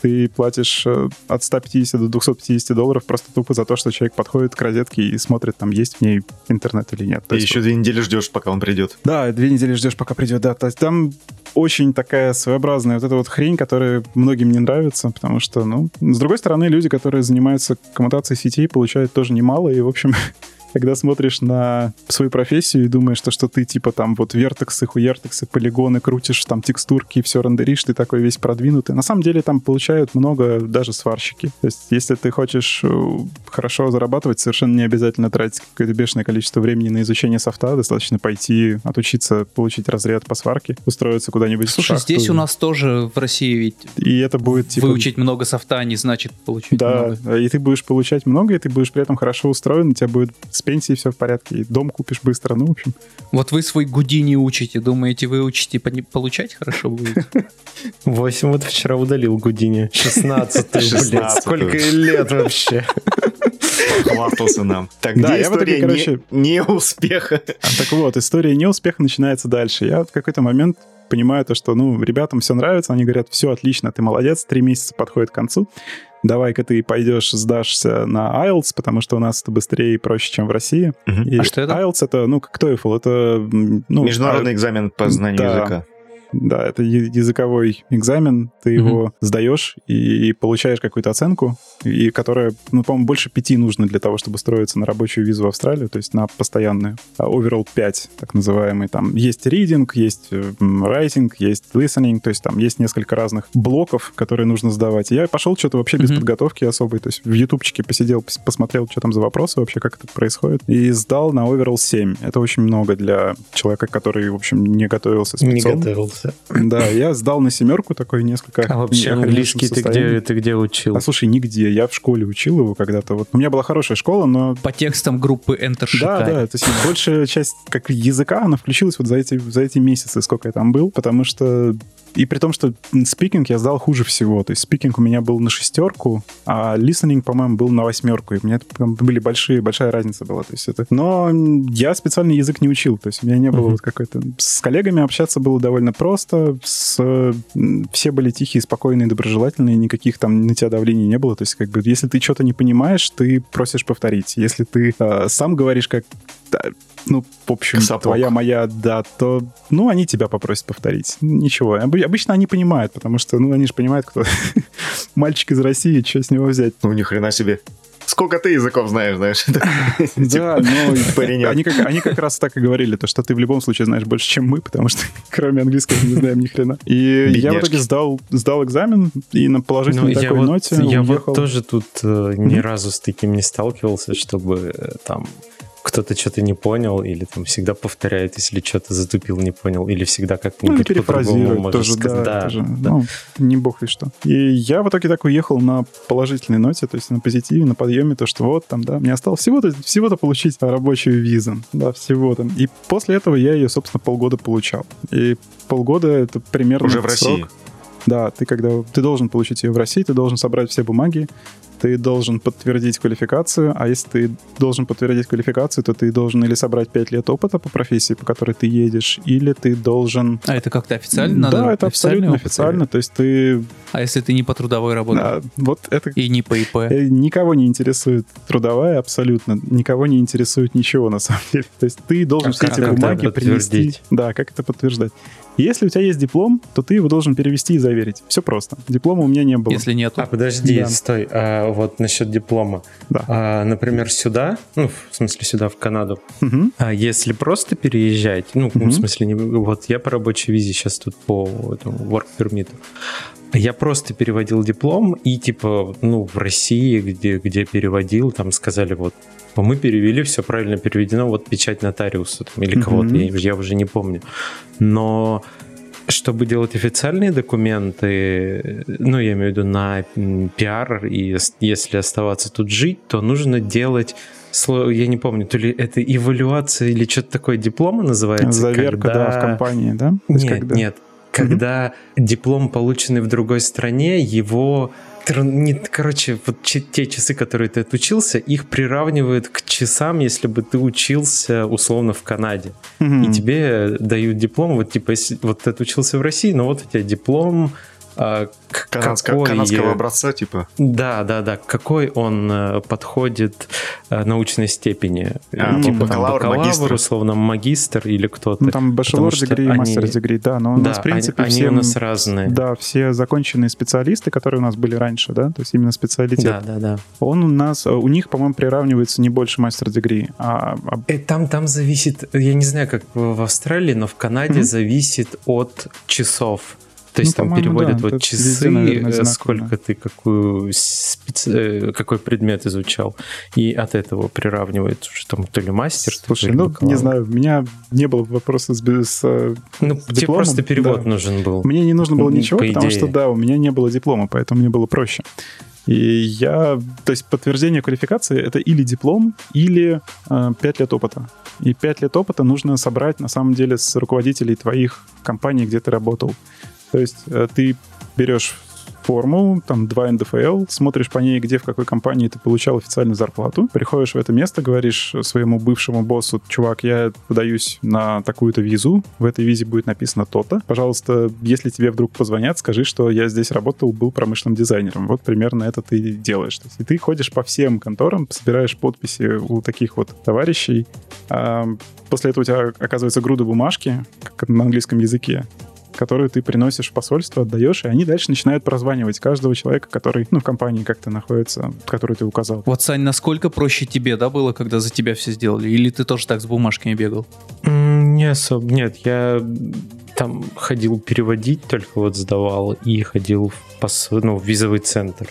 ты платишь э, от 150 до 250 долларов просто тупо за то, что человек подходит к розетке и смотрит, там есть в ней интернет или нет. То и еще две недели ждешь, пока он придет. Да, две недели ждешь, пока придет, да. То есть там очень такая своеобразная вот эта вот хрень, которая многим не нравится, потому что, ну, с другой стороны, люди, которые занимаются коммутацией сетей, получают тоже немало, и, в общем, [laughs] когда смотришь на свою профессию и думаешь, что, что ты типа там вот вертексы, хуертексы, полигоны крутишь, там текстурки, все рендеришь, ты такой весь продвинутый. На самом деле там получают много даже сварщики. То есть если ты хочешь э, хорошо зарабатывать, совершенно не обязательно тратить какое-то бешеное количество времени на изучение софта, достаточно пойти отучиться, получить разряд по сварке, устроиться куда-нибудь Слушай, здесь у нас тоже в России ведь и это будет типа... выучить много софта не значит получить да, много. и ты будешь получать много, и ты будешь при этом хорошо устроен, у тебя будет пенсией все в порядке, и дом купишь быстро, ну, в общем. Вот вы свой Гудини учите, думаете, вы учите получать хорошо будет? 8 вот вчера удалил Гудини. 16 блядь, сколько лет вообще? Хвастался нам. Так, да, я история итоге, короче... не, не успеха? А, так вот, история неуспеха начинается дальше. Я в какой-то момент понимаю то, что, ну, ребятам все нравится, они говорят, все отлично, ты молодец, три месяца подходит к концу давай-ка ты пойдешь, сдашься на IELTS, потому что у нас это быстрее и проще, чем в России. Угу. И а что это? IELTS это, ну, как TOEFL, это... Ну, Международный а... экзамен по знанию да. языка. Да, это языковой экзамен, ты mm-hmm. его сдаешь и получаешь какую-то оценку, и которая, ну, по-моему, больше пяти нужно для того, чтобы устроиться на рабочую визу в Австралию, то есть на постоянную. А overall 5, так называемый. Там есть reading, есть writing, есть listening, то есть там есть несколько разных блоков, которые нужно сдавать. И я пошел что-то вообще без подготовки особой, то есть в ютубчике посидел, посмотрел, что там за вопросы вообще, как это происходит, и сдал на overall 7. Это очень много для человека, который, в общем, не готовился спецом. Не готовился учился. Да, я сдал на семерку такой несколько. А вообще английский ты где, ты где учил? А слушай, нигде. Я в школе учил его когда-то. Вот у меня была хорошая школа, но... По текстам группы Enter Да, да. То есть большая часть как языка, она включилась вот за эти, за эти месяцы, сколько я там был, потому что и при том, что спикинг я сдал хуже всего. То есть спикинг у меня был на шестерку, а listening, по-моему, был на восьмерку. И у меня были большие, большая разница была. То есть это... Но я специальный язык не учил. То есть у меня не было uh-huh. вот какой-то... С коллегами общаться было довольно просто. С... Все были тихие, спокойные, доброжелательные. Никаких там на тебя давлений не было. То есть как бы если ты что-то не понимаешь, ты просишь повторить. Если ты э, сам говоришь как ну, в общем, Сапог. твоя, моя, да, то, ну, они тебя попросят повторить. Ничего. Обычно они понимают, потому что, ну, они же понимают, кто [laughs] мальчик из России, что с него взять. Ну, ни хрена себе. Сколько ты языков знаешь, знаешь? [laughs] Да, [laughs] но они как, они как раз так и говорили, то, что ты в любом случае знаешь больше, чем мы, потому что [laughs] кроме английского не знаем ни хрена. И я в итоге сдал, сдал экзамен, и на положительной ну, такой ноте Я вот тоже тут э, ни разу с таким не сталкивался, чтобы э, там кто-то что-то не понял, или там всегда повторяет, если что-то затупил, не понял, или всегда как-нибудь ну, по-другому тоже, сказать. Да, да, тоже, да. Ну, не бог и что. И я в итоге так уехал на положительной ноте, то есть на позитиве, на подъеме, то, что вот там, да, мне осталось всего-то всего получить рабочую визу, да, всего-то. И после этого я ее, собственно, полгода получал. И полгода это примерно Уже в России? Срок. Да, ты когда ты должен получить ее в России, ты должен собрать все бумаги, ты должен подтвердить квалификацию, а если ты должен подтвердить квалификацию, то ты должен или собрать 5 лет опыта по профессии, по которой ты едешь, или ты должен... А это как-то официально надо? Да, это абсолютно опыт? официально, то есть ты... А если ты не по трудовой работе? Да, вот это... И не по ИП? Э, никого не интересует трудовая абсолютно, никого не интересует ничего на самом деле. То есть ты должен а все эти бумаги принести. Да, как это подтверждать? Если у тебя есть диплом, то ты его должен перевести и заверить. Все просто. Диплома у меня не было. Если нет. А подожди, да. стой. А, вот насчет диплома. Да. А, например, сюда, ну, в смысле сюда, в Канаду, угу. а если просто переезжать, ну, угу. в смысле, не, вот я по рабочей визе сейчас тут по этому work permit, я просто переводил диплом, и типа, ну, в России, где, где переводил, там сказали, вот, мы перевели, все правильно переведено, вот печать нотариуса там, или кого-то, mm-hmm. я, я уже не помню. Но чтобы делать официальные документы, ну, я имею в виду на пиар, и если оставаться тут жить, то нужно делать я не помню, то ли это эвалюация или что-то такое диплома называется. Заверка, когда... да, в компании, да? Нет, когда... нет, когда диплом, полученный в другой стране, его не, короче, вот те часы, которые ты отучился, их приравнивают к часам, если бы ты учился условно в Канаде. Mm-hmm. И тебе дают диплом, вот типа, если вот ты отучился в России, но вот у тебя диплом, а, Канадско, какой... Канадского образца, типа? Да, да, да. Какой он э, подходит э, научной степени? А, типа бакалавр, бакалавр магистр. условно, магистр или кто-то. Ну, там bachelor degree, они... master degree, да. Но у да, нас, в принципе, они, все... у нас разные. Да, все законченные специалисты, которые у нас были раньше, да, то есть именно специалитет. Да, да, да. Он у нас, у них, по-моему, приравнивается не больше мастер degree. А... Э, там, там зависит, я не знаю, как в Австралии, но в Канаде mm-hmm. зависит от часов. То есть ну, там переводят да, вот часы, везде, наверное, э, сколько ты какую специ... Э, какой предмет изучал, и от этого приравнивают, что там то ли мастер, Слушай, ну, бакалавр. не знаю, у меня не было вопроса с, с э, Ну, дипломом. тебе просто перевод да. нужен был. Мне не нужно было ничего, По потому идее. что, да, у меня не было диплома, поэтому мне было проще. И я, то есть подтверждение квалификации это или диплом, или э, 5 лет опыта. И 5 лет опыта нужно собрать на самом деле с руководителей твоих компаний, где ты работал. То есть э, ты берешь форму, там 2 НДФЛ, смотришь по ней, где, в какой компании ты получал официальную зарплату, приходишь в это место, говоришь своему бывшему боссу, чувак, я подаюсь на такую-то визу, в этой визе будет написано то-то. Пожалуйста, если тебе вдруг позвонят, скажи, что я здесь работал, был промышленным дизайнером. Вот примерно это ты делаешь. То есть, и ты ходишь по всем конторам, собираешь подписи у таких вот товарищей, а после этого у тебя оказывается груда бумажки, как на английском языке, которую ты приносишь в посольство, отдаешь, и они дальше начинают прозванивать каждого человека, который, ну, в компании как-то находится, которую ты указал. Вот, Сань, насколько проще тебе, да, было, когда за тебя все сделали? Или ты тоже так с бумажками бегал? Не особо, нет, я там ходил переводить, только вот сдавал, и ходил в, пос... ну, в визовый центр.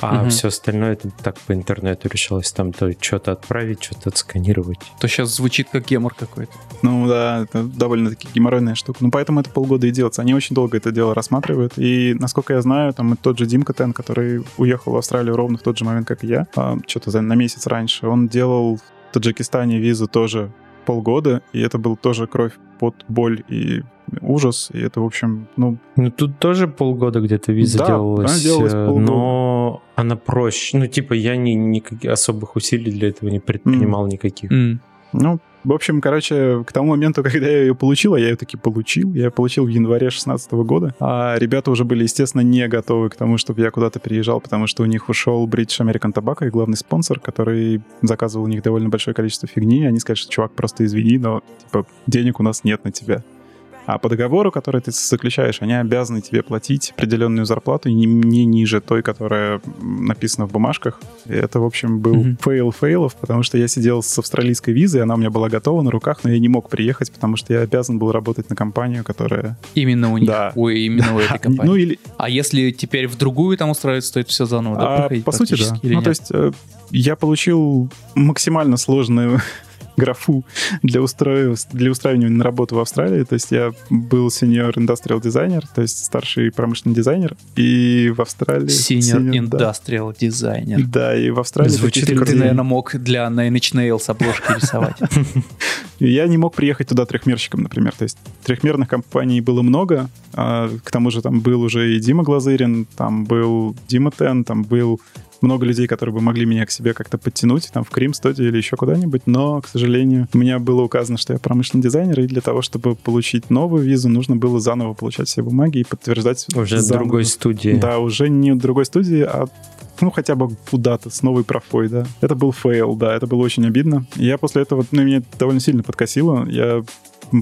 А угу. все остальное это так по интернету решилось там то что-то отправить, что-то отсканировать. То сейчас звучит как гемор какой-то. Ну да, это довольно-таки геморройная штука. Ну поэтому это полгода и делается. Они очень долго это дело рассматривают. И насколько я знаю, там тот же Димка Тен, который уехал в Австралию ровно в тот же момент, как и я, а, что-то на месяц раньше, он делал в Таджикистане визу тоже полгода, и это был тоже кровь под боль и ужас, и это, в общем, ну... Ну, тут тоже полгода где-то виза да, делалась, она делалась э, полгода. но она проще. Ну, типа, я ни, никаких особых усилий для этого не предпринимал mm. никаких. Mm. Ну, в общем, короче, к тому моменту, [laughs] когда я ее получил, а я ее таки получил, я ее получил в январе 2016 года, а ребята уже были, естественно, не готовы к тому, чтобы я куда-то переезжал, потому что у них ушел British American Tobacco, их главный спонсор, который заказывал у них довольно большое количество фигни, и они сказали, что, чувак, просто извини, но, типа, денег у нас нет на тебя. А по договору, который ты заключаешь, они обязаны тебе платить определенную зарплату не, не ниже той, которая написана в бумажках. И это, в общем, был mm-hmm. fail fail ов, потому что я сидел с австралийской визой, она у меня была готова на руках, но я не мог приехать, потому что я обязан был работать на компанию, которая... Именно у них? Да. Ой, именно у этой [laughs] компании. Ну, или... А если теперь в другую там устраиваться, то это все заново, да, а, По сути, да. Ну, то есть э, я получил максимально сложную графу для, устроив... для устраивания на работу в Австралии. То есть я был senior industrial designer, то есть старший промышленный дизайнер. И в Австралии... Senior, senior industrial designer. Да, и в Австралии... Звучит, как ты, наверное, мог для Nine Inch Nails обложки рисовать. [laughs] Я не мог приехать туда трехмерщиком, например. То есть трехмерных компаний было много. А, к тому же там был уже и Дима Глазырин, там был Дима Тен, там был много людей, которые бы могли меня к себе как-то подтянуть, там, в Крим студию или еще куда-нибудь, но, к сожалению, у меня было указано, что я промышленный дизайнер, и для того, чтобы получить новую визу, нужно было заново получать все бумаги и подтверждать... Уже заново. другой студии. Да, уже не в другой студии, а ну, хотя бы куда-то с новой профой, да. Это был fail, да, это было очень обидно. Я после этого, ну, меня довольно сильно подкосило. Я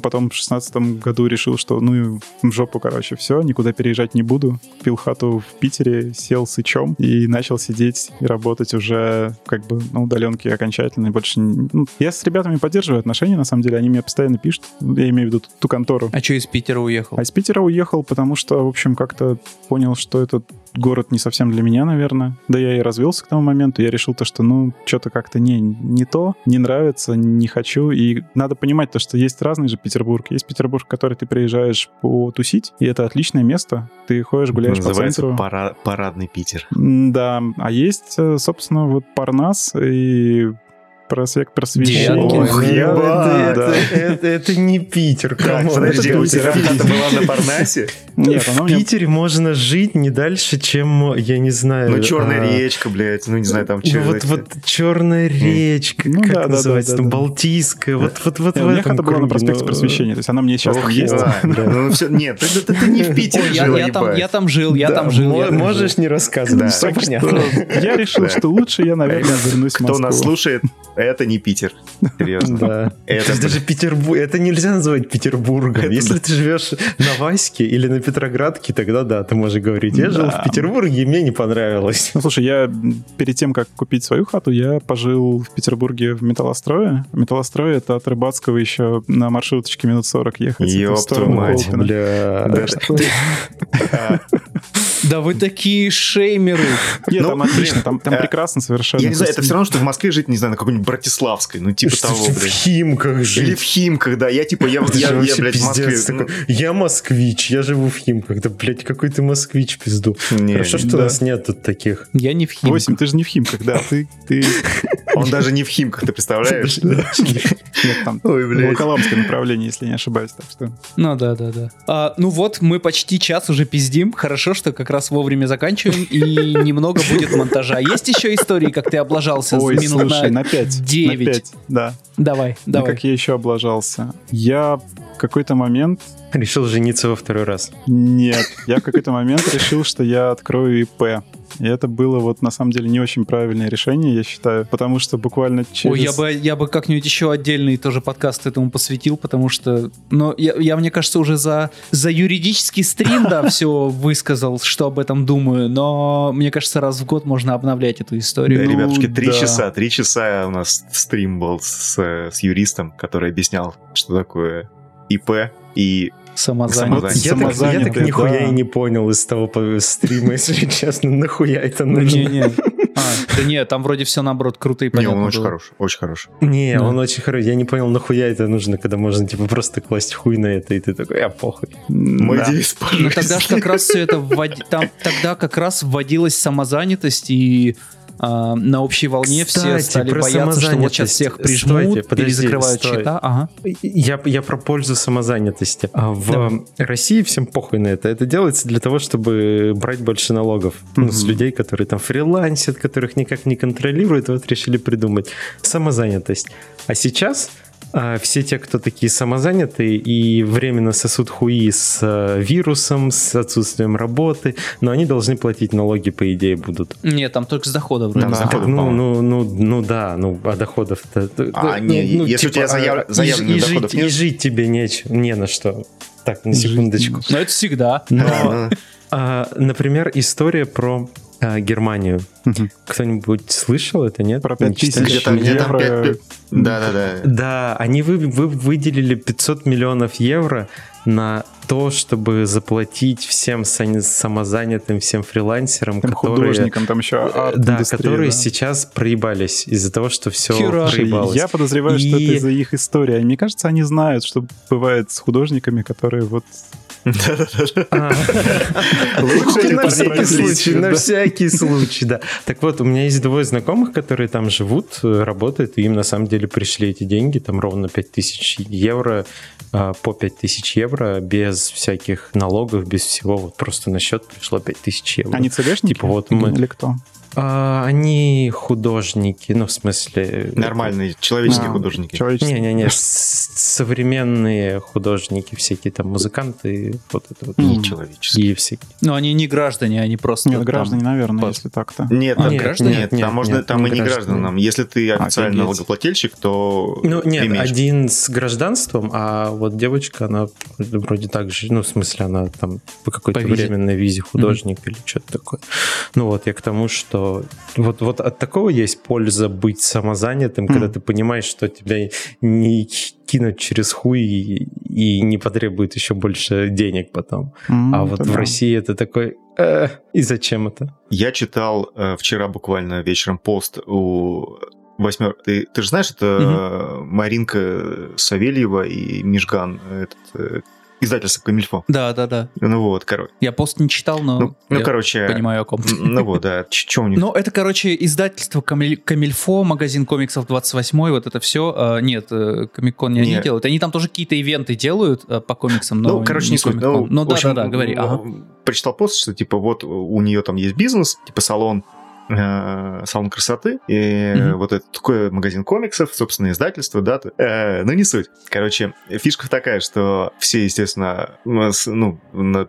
потом в шестнадцатом году решил, что ну в жопу, короче, все, никуда переезжать не буду. Купил хату в Питере, сел сычом и начал сидеть и работать уже как бы на удаленке окончательно. Больше не... ну, я с ребятами поддерживаю отношения, на самом деле, они мне постоянно пишут. Я имею в виду ту контору. А что из Питера уехал? А из Питера уехал, потому что, в общем, как-то понял, что этот город не совсем для меня, наверное. Да я и развелся к тому моменту. Я решил то, что, ну, что-то как-то не, не то, не нравится, не хочу. И надо понимать то, что есть разный же Петербург. Есть Петербург, в который ты приезжаешь потусить, и это отличное место. Ты ходишь, гуляешь Называется по центру. Пара- парадный Питер. Да, а есть, э, собственно, вот Парнас и проспект просвещения. Ох, это, да. это, это, это не Питер. Так, подожди, у тебя хата была на Парнасе? [laughs] Нет, в Питере можно жить не дальше, чем, я не знаю... Ну, Черная а... речка, блядь, ну, не знаю, там. Ну, вот, вот Черная речка, ну, как да, называется, да, да, там, Балтийская, вот, вот, вот в этом У меня хата была на проспекте Просвещения, то есть она мне сейчас там есть. [laughs] Ну, все, нет, ты не в Питере жил, Я там жил, я там жил. Можешь не рассказывать, все понятно. Я решил, что лучше я, наверное, вернусь в Москву. Кто нас слушает, это не Питер. Серьезно. Да. Это даже Петербург. Это нельзя называть Петербургом. Если ты живешь на Ваське или на Петроградке, тогда да, ты можешь говорить. Я жил в Петербурге, и мне не понравилось. Ну, слушай, я перед тем, как купить свою хату, я пожил в Петербурге в металлострое. Металлострой — это от Рыбацкого еще на маршруточке минут 40 ехать. Ёпту мать, бля. Да вы такие шеймеры. Нет, там отлично, там э, прекрасно совершенно. Я не знаю, это все равно, что в Москве жить, не знаю, на какой-нибудь Братиславской, ну типа того, блядь. В Химках жить. Или в Химках, да. Я типа, я, я, я, блядь, в Москве. Такой, я москвич, я живу в Химках. Да, блядь, какой ты москвич, пизду. Не, Хорошо, что да. у нас нет тут таких. Я не в Химках. Восемь, ты же не в Химках, да. Ты, ты... [laughs] Он даже не в Химках, ты представляешь? Нет, там Волоколамское направление, если не ошибаюсь, так что... Ну да, да, да. А, ну вот, мы почти час уже пиздим. Хорошо, что как раз вовремя заканчиваем, и немного будет монтажа. Есть еще истории, как ты облажался Ой, минут слушай, на 5. 9? На 5, да. Давай, ну, давай. как я еще облажался? Я в какой-то момент... Решил жениться во второй раз. Нет, я в какой-то момент решил, что я открою ИП. И это было вот на самом деле не очень правильное решение, я считаю, потому что буквально через... Ой, я бы, я бы как-нибудь еще отдельный тоже подкаст этому посвятил, потому что, ну, я, я мне кажется, уже за, за юридический стрим, да, [laughs] все высказал, что об этом думаю, но мне кажется, раз в год можно обновлять эту историю. Да, ну, ребятушки, три да. часа, три часа у нас стрим был с, с юристом, который объяснял, что такое ИП и Самозанятый. Я, так, я так нихуя да. и не понял из того стрима, [laughs] если честно, нахуя это нужно. Не, не. А, да нет, там вроде все наоборот круто и понятно. Не, он очень было. хороший, очень хороший. Не, да. он очень хороший. Я не понял, нахуя это нужно, когда можно типа просто класть хуй на это, и ты такой, а похуй. Мой да. девиз, Ну тогда же как раз все это ввод... там тогда как раз вводилась самозанятость и а, на общей волне Кстати, все стали бояться, что вот сейчас всех прижмут, Стойте, подожди, перезакрывают стой. счета. Ага. Я, я про пользу самозанятости. А в Давай. России всем похуй на это. Это делается для того, чтобы брать больше налогов. Mm-hmm. Ну, с людей, которые там фрилансят, которых никак не контролируют, вот решили придумать самозанятость. А сейчас а все те, кто такие самозанятые и временно сосут хуи с э, вирусом, с отсутствием работы, но они должны платить налоги, по идее, будут. Нет, там только с дохода вроде. Там да. дохода, ну, ну, ну, ну да, ну, а доходов-то... А, ну, не, ну, если типа, у тебя заяв... заявленных и, доходов жить, нет? И жить тебе неч... не на что Так, на секундочку. Но это всегда. Но, а, например, история про а, Германию. Кто-нибудь слышал это, нет? Про 5000 евро. Да-да-да. Да, они вы, вы выделили 500 миллионов евро на то, чтобы заплатить всем самозанятым, всем фрилансерам, Тем которые, художникам, там еще арт да, которые да. сейчас проебались из-за того, что все Хера. проебалось. Я подозреваю, И... что это из-за их истории. Мне кажется, они знают, что бывает с художниками, которые вот. Лучше на всякий случай, на всякий случай, да. Так вот, у меня есть двое знакомых, которые там живут, работают, и им на самом деле пришли эти деньги, там ровно 5000 евро, а, по 5000 евро, без всяких налогов, без всего, вот просто на счет пришло 5000 евро. Они ЦГшники? Типа вот мы... Или кто? А, они художники, ну, в смысле... Нормальные, человеческие а, художники. Человеческие. Не-не-не, современные художники, всякие там музыканты, вот это вот. И человеческие. И всякие. Ну, они не граждане, они просто... Нет, граждане, наверное, если так-то. Нет, а, нет, граждане? Нет, нет, там, можно, нет, там не и не гражданам. Если ты официально налогоплательщик, то Ну, нет, имеешь. один с гражданством, а вот девочка, она вроде так же, ну, в смысле, она там по какой-то по временной визе художник mm-hmm. или что-то такое. Ну, вот я к тому, что вот, вот от такого есть польза быть самозанятым, mm. когда ты понимаешь, что тебя не кинут через хуй и, и не потребует еще больше денег потом. Mm, а вот в да. России это такой... Э, и зачем это? Я читал э, вчера буквально вечером пост у восьмер. Ты, ты же знаешь, это mm-hmm. Маринка Савельева и Мишган, этот э, издательство Камильфо. Да, да, да. Ну вот, короче. Я пост не читал, но ну, ну короче, понимаю о ком. Ну вот, да, что у них? Ну, это, короче, издательство Камильфо, магазин комиксов 28 вот это все. А, нет, э, Комикон не они делают. Они там тоже какие-то ивенты делают э, по комиксам, но Ну, короче, не суть. Ну, ну да, да, да, говори. Прочитал пост, что, типа, вот у нее там есть бизнес, типа, салон э, салон красоты, и mm-hmm. вот это такой магазин комиксов, собственно, издательство, да, э, ну не суть. Короче, фишка такая, что все, естественно, ну,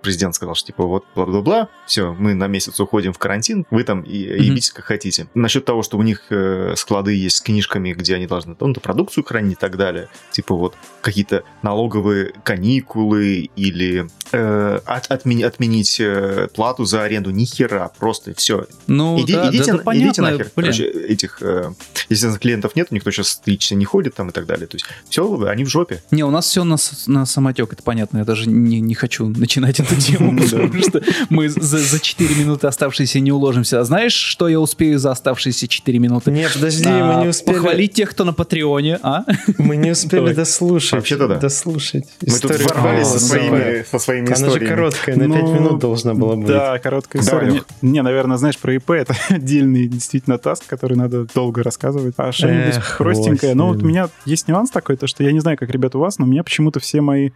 президент сказал, что типа вот бла-бла-бла, все, мы на месяц уходим в карантин, вы там и, mm-hmm. ебитесь как хотите. Насчет того, что у них э, склады есть с книжками, где они должны ну, продукцию хранить и так далее, типа вот какие-то налоговые каникулы или э, от, отмени, отменить э, плату за аренду, ни хера, просто все. Ну, Иди, да, идите, да, да, понятно, идите нахер. Блин. Короче, этих, э, естественно, клиентов нет, никто сейчас лично не ходит там и так далее. То есть все, они в жопе. Не, у нас все на, на самотек, это понятно. Я даже не, не хочу начинать эту тему, [laughs] потому что мы за, за 4 минуты оставшиеся не уложимся. А знаешь, что я успею за оставшиеся 4 минуты? Нет, подожди, мы не а, успели. Похвалить тех, кто на Патреоне, а? Мы не успели дослушать. Вообще-то да. Дослушать. Мы тут ворвались со своими, со своими историями. Она же короткая, на 5 ну, минут должна была быть. Да, короткая история. Не, наверное, знаешь, про ИП это отдельный действительно таск, который надо долго рассказывать. А что-нибудь простенькое. Но вот у меня есть нюанс такой, то что я не знаю, как, ребят, у вас, но у меня почему-то все мои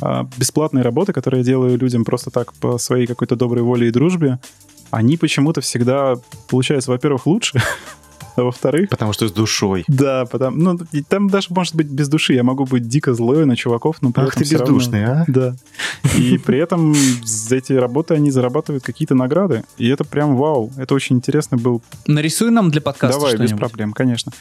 а, бесплатные работы, которые я делаю людям просто так по своей какой-то доброй воле и дружбе, они почему-то всегда получаются, во-первых, лучше, [laughs] а во-вторых... Потому что с душой. Да, потому, ну, там даже может быть без души. Я могу быть дико злой на чуваков, но при Ах, этом ты бездушный, равно, а? [laughs] Да. И при этом за эти работы они зарабатывают какие-то награды. И это прям вау. Это очень интересно был. Нарисуй нам для подкаста Давай, без проблем, конечно.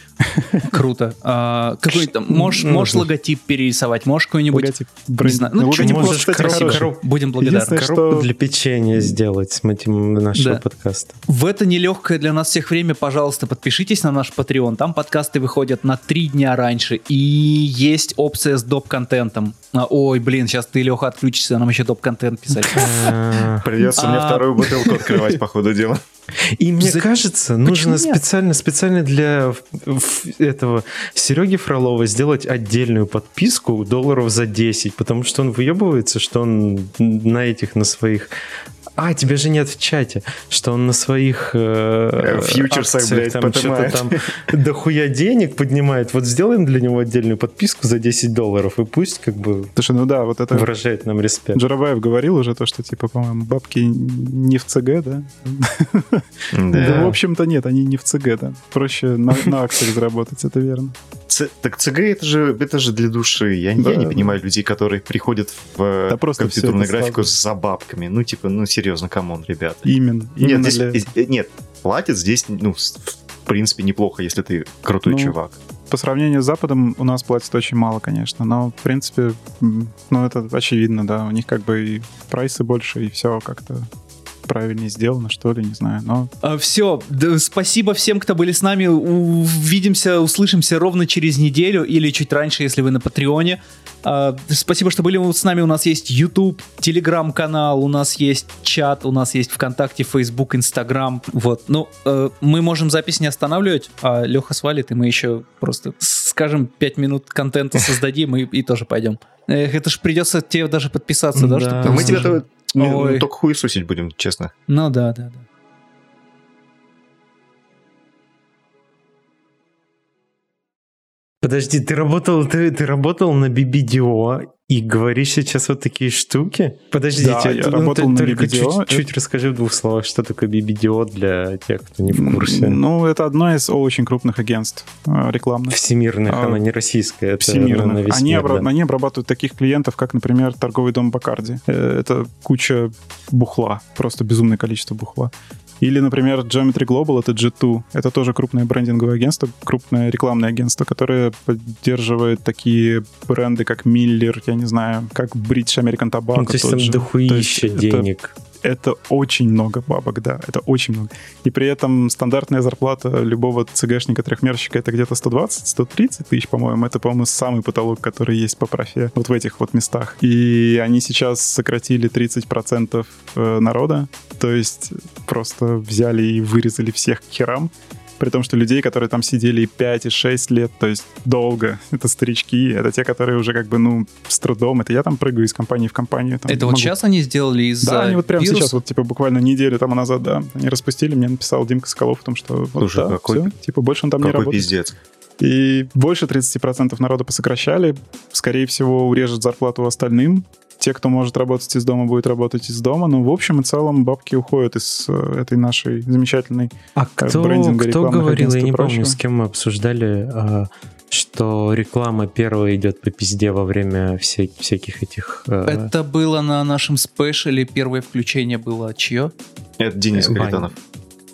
Круто. А, какой-то, можешь, можешь логотип перерисовать, можешь какой-нибудь... Логотип. Не знаю, ну, что-нибудь можешь коробку, Будем благодарны. Коробку для печенья сделать с нашего подкаста. В это нелегкое для нас всех время, пожалуйста, подпишитесь на наш Patreon. Там подкасты выходят на три дня раньше. И есть опция с доп-контентом. А, ой, блин, сейчас ты, Леха, отключишься, нам еще доп-контент писать. [laughs] Придется мне а. вторую бутылку открывать по ходу дела. И мне За... кажется, нужно специально, специально для этого Сереги Фролова сделать отдельную подписку долларов за 10, потому что он выебывается, что он на этих, на своих а, тебя же нет в чате, что он на своих э, фьючерсах, блядь, там что-то там дохуя денег поднимает. Вот сделаем для него отдельную подписку за 10 долларов, и пусть как бы Слушай, ну да, вот это выражает нам респект. Джарабаев говорил уже то, что типа, по-моему, бабки не в ЦГ, да? Да, в общем-то нет, они не в ЦГ, да. Проще на, на акциях заработать, это верно. Ц, так ЦГ это же, это же для души. Я, да, я не да. понимаю людей, которые приходят в да компьютерную графику за бабками. Ну, типа, ну, серьезно, come on, ребят. Именно. именно нет, здесь, для... нет, платят здесь, ну, в принципе, неплохо, если ты крутой ну, чувак. по сравнению с Западом у нас платят очень мало, конечно, но, в принципе, ну, это очевидно, да, у них как бы и прайсы больше, и все как-то правильнее сделано, что ли, не знаю, но... А, все, да, спасибо всем, кто были с нами. Увидимся, услышимся ровно через неделю или чуть раньше, если вы на Патреоне. А, спасибо, что были с нами. У нас есть YouTube, Telegram-канал, у нас есть чат, у нас есть ВКонтакте, Facebook, Instagram. Вот, ну, э, мы можем запись не останавливать, а Леха свалит, и мы еще просто скажем 5 минут контента создадим и, и тоже пойдем. Эх, это ж придется тебе даже подписаться, да? да. Чтобы мы тебя Ой. только хуесосить будем, честно. Ну да, да, да. Подожди, ты работал, ты, ты работал на BBDO и говоришь сейчас вот такие штуки? Подождите, да, я ну, работал на только BBDO. Чуть, чуть расскажи в двух словах, что такое BBDO для тех, кто не в курсе. Ну, это одно из очень крупных агентств э, рекламных. Всемирных, а, она не российская. Это Всемирных. Они, мир, обра- да. они обрабатывают таких клиентов, как, например, торговый дом Бакарди. Э, это куча бухла, просто безумное количество бухла. Или, например, Geometry Global — это G2. Это тоже крупное брендинговое агентство, крупное рекламное агентство, которое поддерживает такие бренды, как Miller, я не знаю, как British American Tobacco. Ну, то есть там дохуища денег. Это это очень много бабок, да, это очень много. И при этом стандартная зарплата любого ЦГшника-трехмерщика это где-то 120-130 тысяч, по-моему. Это, по-моему, самый потолок, который есть по профи вот в этих вот местах. И они сейчас сократили 30% э, народа, то есть просто взяли и вырезали всех к херам при том, что людей, которые там сидели и 5, и 6 лет, то есть долго, это старички, это те, которые уже как бы, ну, с трудом, это я там прыгаю из компании в компанию. Там, это могу... вот сейчас они сделали из-за Да, они вот прямо вирус? сейчас, вот типа буквально неделю тому назад, да, они распустили, мне написал Димка Соколов о том, что Слушай, вот, да, какой, все, типа больше он там какой не работает. пиздец. И больше 30% народа посокращали. Скорее всего, урежет зарплату остальным те, кто может работать из дома, будет работать из дома. Но ну, в общем и целом бабки уходят из э, этой нашей замечательной а э, кто, брендинга, кто говорил, я не помню, с кем мы обсуждали, а, что реклама первая идет по пизде во время вся, всяких этих... Э, Это было на нашем спешле, первое включение было чье? Это Денис Харитонов.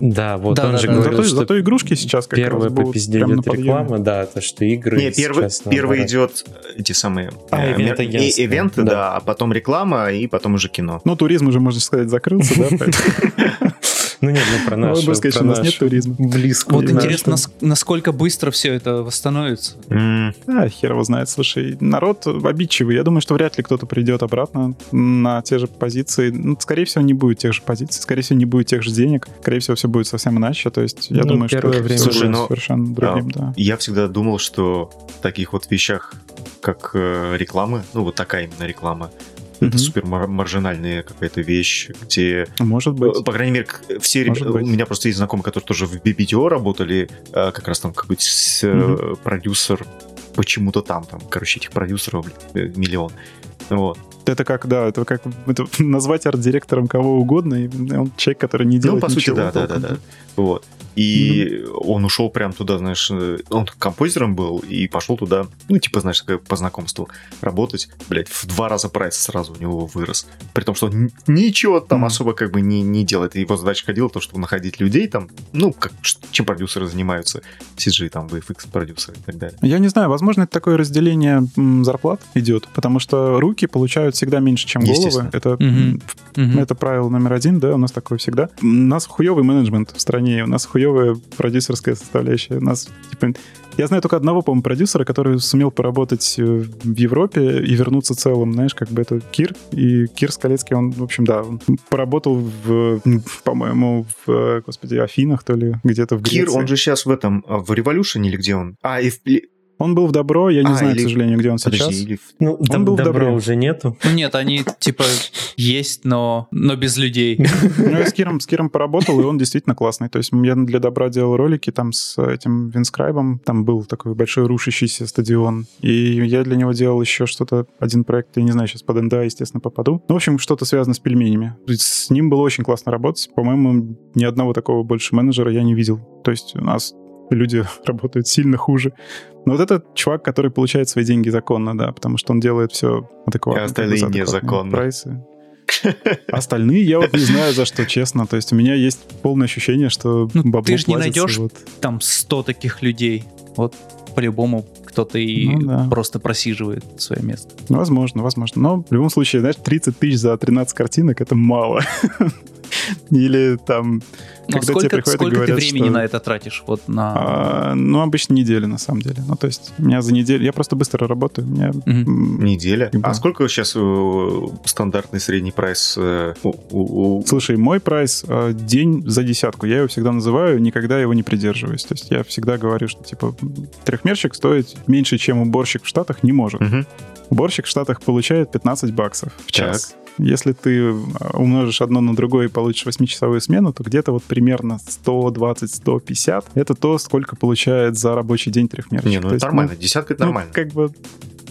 Да, вот да, он да, же да. говорил, зато, что зато игрушки сейчас как первая раз по пизде идет реклама, да, то что игры Не, первый, первый идет эти самые а, э, ивенты, и, ивенты да. да, а потом реклама и потом уже кино. Ну, туризм уже, можно сказать, закрылся, да? [laughs] Ну нет, ну про наш. Бы сказать, что у нас нет туризма. Близко. Вот интересно, насколько быстро все это восстановится. А, хер его знает. Слушай, народ обидчивый. Я думаю, что вряд ли кто-то придет обратно на те же позиции. Ну, скорее всего, не будет тех же позиций. Скорее всего, не будет тех же денег. Скорее всего, все будет совсем иначе. То есть, я ну, думаю, что время Слушай, но, совершенно другим, а, да. Я всегда думал, что в таких вот вещах, как э, рекламы, ну, вот такая именно реклама, это супер маржинальная какая-то вещь, где... Может быть. По крайней мере, все ребята... У меня просто есть знакомые, которые тоже в BBTO работали, а, как раз там какой-то mm продюсер почему-то там, там, короче, этих продюсеров э, миллион. Вот. Это как, да, это как это [laughs] назвать арт-директором кого угодно, и он человек, который не делает Ну, по ничего. сути, да, да, да, да. Вот. И mm-hmm. он ушел прям туда, знаешь, э, он композитором был и пошел туда, ну, типа, знаешь, по знакомству работать. Блять, в два раза прайс сразу у него вырос. При том, что он ничего там mm-hmm. особо как бы не, не делает. Его задача ходила то, чтобы находить людей там, ну, как, чем продюсеры занимаются. CG, там, VFX продюсеры и так далее. Я не знаю, возможно, это такое разделение зарплат идет, потому что руки получают всегда меньше, чем головы. Это, mm-hmm. Mm-hmm. это правило номер один, да, у нас такое всегда. У нас хуевый менеджмент в стране, у нас хуевый хуевая продюсерская составляющая. У нас, типа, я знаю только одного, по-моему, продюсера, который сумел поработать э, в Европе и вернуться целым, знаешь, как бы это Кир. И Кир Скалецкий, он, в общем, да, он поработал в, по-моему, в, господи, Афинах, то ли где-то в Греции. Кир, он же сейчас в этом, в Revolution или где он? А, и в, он был в Добро, я не а, знаю, или... к сожалению, где он Подожди, сейчас. Или... Ну, он доб- был в Добро уже нету. Ну нет, они типа есть, но, но без людей. [laughs] Ну, я с Киром, с Киром поработал, и он действительно классный. То есть я для Добра делал ролики там с этим Винскрайбом. Там был такой большой рушащийся стадион. И я для него делал еще что-то, один проект, я не знаю, сейчас под НДА, естественно, попаду. Ну, в общем, что-то связано с пельменями. С ним было очень классно работать. По-моему, ни одного такого больше менеджера я не видел. То есть у нас люди [laughs] работают сильно хуже. Но вот этот чувак, который получает свои деньги законно, да, потому что он делает все адекватно. А остальные незаконно. Прайсы. [laughs] Остальные я вот не знаю за что, честно. То есть у меня есть полное ощущение, что ну, бабло Ты же не найдешь вот... там 100 таких людей. Вот по-любому кто-то и ну, да. просто просиживает свое место. Возможно, возможно. Но в любом случае, знаешь, 30 тысяч за 13 картинок — это мало. [laughs] Или там но когда сколько, тебе сколько говорят, ты времени что... на это тратишь? Вот на... А, ну, обычно неделя, на самом деле. Ну, то есть, у меня за неделю... Я просто быстро работаю. У меня... угу. Неделя? Да. А сколько сейчас э, стандартный средний прайс? Э, у, у, у... Слушай, мой прайс э, день за десятку. Я его всегда называю, никогда его не придерживаюсь. То есть, я всегда говорю, что, типа, трехмерщик стоит меньше, чем уборщик в Штатах, не может. Угу. Уборщик в Штатах получает 15 баксов в час. Так. Если ты а, умножишь одно на другое и получишь 8-часовую смену, то где-то вот примерно 120-150 это то, сколько получает за рабочий день трехмерчик. Не, ну это есть, нормально, ну, десятка это ну, нормально. Как бы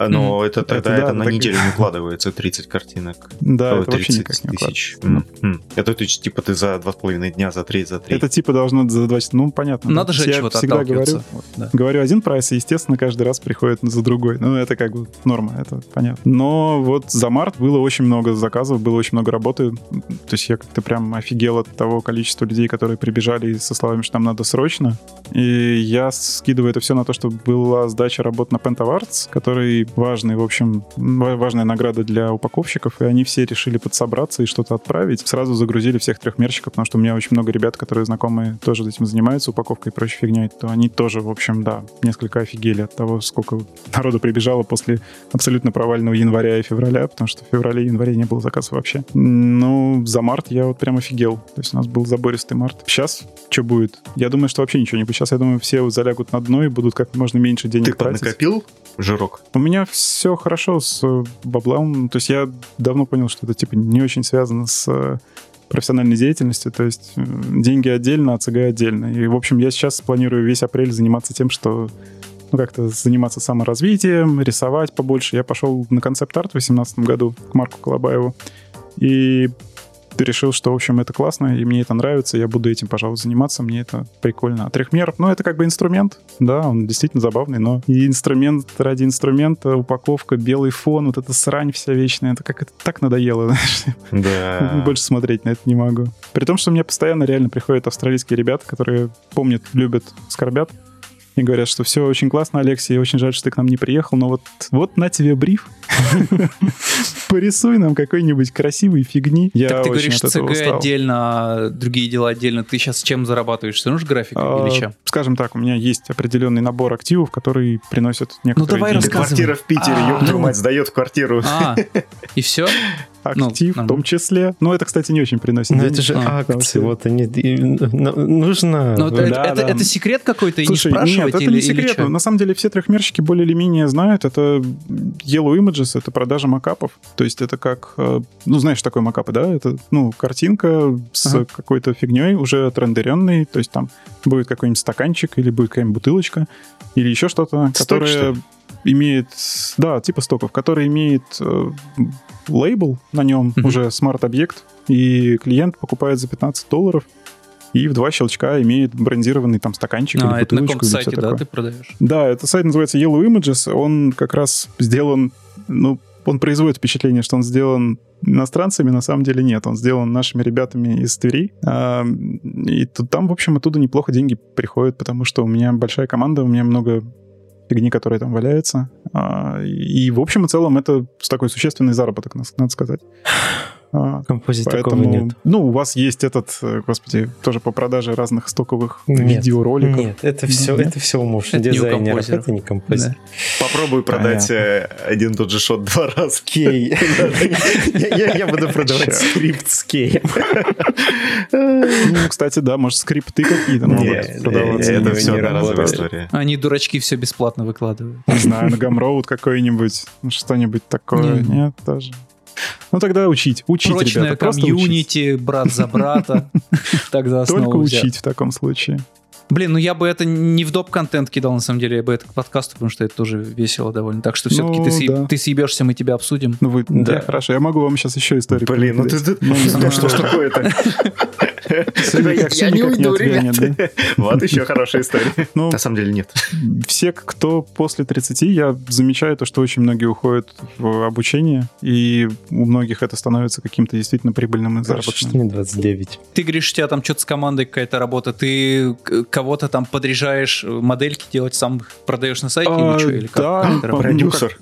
но mm-hmm. это тогда это, это да, на так... неделю не [laughs] укладывается 30 картинок. Да, это вообще никак не тысяч. Mm-hmm. Это то есть, типа ты за два с половиной дня, за три, за три. Это типа должно за два часа. Ну, понятно. Надо же чего-то всегда говорю, вот, да. говорю один прайс, и, естественно, каждый раз приходит за другой. Ну, это как бы норма, это понятно. Но вот за март было очень много заказов, было очень много работы. То есть я как-то прям офигел от того количества людей, которые прибежали со словами, что нам надо срочно. И я скидываю это все на то, что была сдача работ на Pentawarts, который важный, в общем, важная награда для упаковщиков, и они все решили подсобраться и что-то отправить. Сразу загрузили всех трехмерщиков, потому что у меня очень много ребят, которые знакомые тоже этим занимаются, упаковкой и прочей фигней, то они тоже, в общем, да, несколько офигели от того, сколько народу прибежало после абсолютно провального января и февраля, потому что в феврале и январе не было заказа вообще. Ну, за март я вот прям офигел. То есть у нас был забористый март. Сейчас что будет? Я думаю, что вообще ничего не будет. Сейчас, я думаю, все залягут на дно и будут как можно меньше денег Ты тратить. Ты накопил жирок? У меня все хорошо с э, баблом. То есть я давно понял, что это типа не очень связано с э, профессиональной деятельностью, то есть э, деньги отдельно, а ЦГ отдельно. И, в общем, я сейчас планирую весь апрель заниматься тем, что ну, как-то заниматься саморазвитием, рисовать побольше. Я пошел на концепт-арт в 2018 году к Марку Колобаеву. И решил, что, в общем, это классно, и мне это нравится, я буду этим, пожалуй, заниматься, мне это прикольно. А трехмер, ну, это как бы инструмент, да, он действительно забавный, но и инструмент ради инструмента, упаковка, белый фон, вот эта срань вся вечная, это как это так надоело, [laughs] знаешь. Да. [laughs] Больше смотреть на это не могу. При том, что мне постоянно реально приходят австралийские ребята, которые помнят, любят, скорбят, и говорят, что все очень классно, Алексей, очень жаль, что ты к нам не приехал, но вот, вот на тебе бриф. [laughs] Порисуй нам какой-нибудь красивый фигни. Я так ты говоришь, ЦГ отдельно, а другие дела отдельно. Ты сейчас чем зарабатываешь? Равно же графикой а, или чем? Скажем так, у меня есть определенный набор активов, которые приносят некоторые Ну давай рассказывай. Квартира в Питере, а, ёб мать, сдает квартиру. А, и все? [laughs] актив ну, в том числе. Но это, кстати, не очень приносит Но это же а, акции, вот они... Нужно... Но это, да, это, да. это секрет какой-то, Слушай, и не спрашивать нет, это или, не секрет. На самом деле все трехмерщики более или менее знают. Это Yellow Images, это продажа макапов. То есть это как... Э, ну, знаешь, такой макапы, да? Это, ну, картинка с ага. какой-то фигней, уже отрендеренной. То есть там будет какой-нибудь стаканчик или будет какая-нибудь бутылочка или еще что-то, которое... Что имеет, да, типа стоков, который имеет э, лейбл на нем, mm-hmm. уже смарт-объект, и клиент покупает за 15 долларов, и в два щелчка имеет брендированный там стаканчик а, или это на каком сайте, да, такое. ты продаешь? Да, это сайт называется Yellow Images, он как раз сделан, ну, он производит впечатление, что он сделан иностранцами, на самом деле нет. Он сделан нашими ребятами из Твери. А, и тут, там, в общем, оттуда неплохо деньги приходят, потому что у меня большая команда, у меня много фигни, которая там валяется. А, и в общем и целом это такой существенный заработок, надо сказать. А, Композит Поэтому, такого нет. Ну, у вас есть этот, э, господи, тоже по продаже разных стоковых нет, видеороликов. Нет, это все, нет? это все у муж дизайнера, это не композитор. Да. Попробуй продать Понятно. Э, один тот же шот два раза. Кей. [laughs] Я буду продавать скрипт с кеем. [laughs] Ну, кстати, да, может, скрипты какие-то могут продаваться. Это все одноразовая история. Они, дурачки, все бесплатно выкладывают. Не знаю, на Gumroad какой-нибудь, что-нибудь такое. Нет, даже. Ну тогда учить. Учить, Прочное ребята. Просто комьюнити, учить. брат за брата. [laughs] Тогда Только учить в таком случае. Блин, ну я бы это не в доп-контент кидал, на самом деле, я бы это к подкасту, потому что это тоже весело довольно. Так что все-таки ну, ты, съеб... да. ты съебешься, мы тебя обсудим. Ну вы, да. да, хорошо, я могу вам сейчас еще историю Блин, ну ты, ну, ну, [laughs] что ж такое-то? Я не уйду, ребят. Вот еще хорошая история. Ну, На самом деле нет. Все, кто после 30, я замечаю то, что очень многие уходят в обучение, и у многих это становится каким-то действительно прибыльным заработком. Что мне 29? Ты говоришь, у тебя там что-то с командой какая-то работа, ты кого-то там подряжаешь модельки делать, сам продаешь на сайте или что? Или как? Да, продюсер.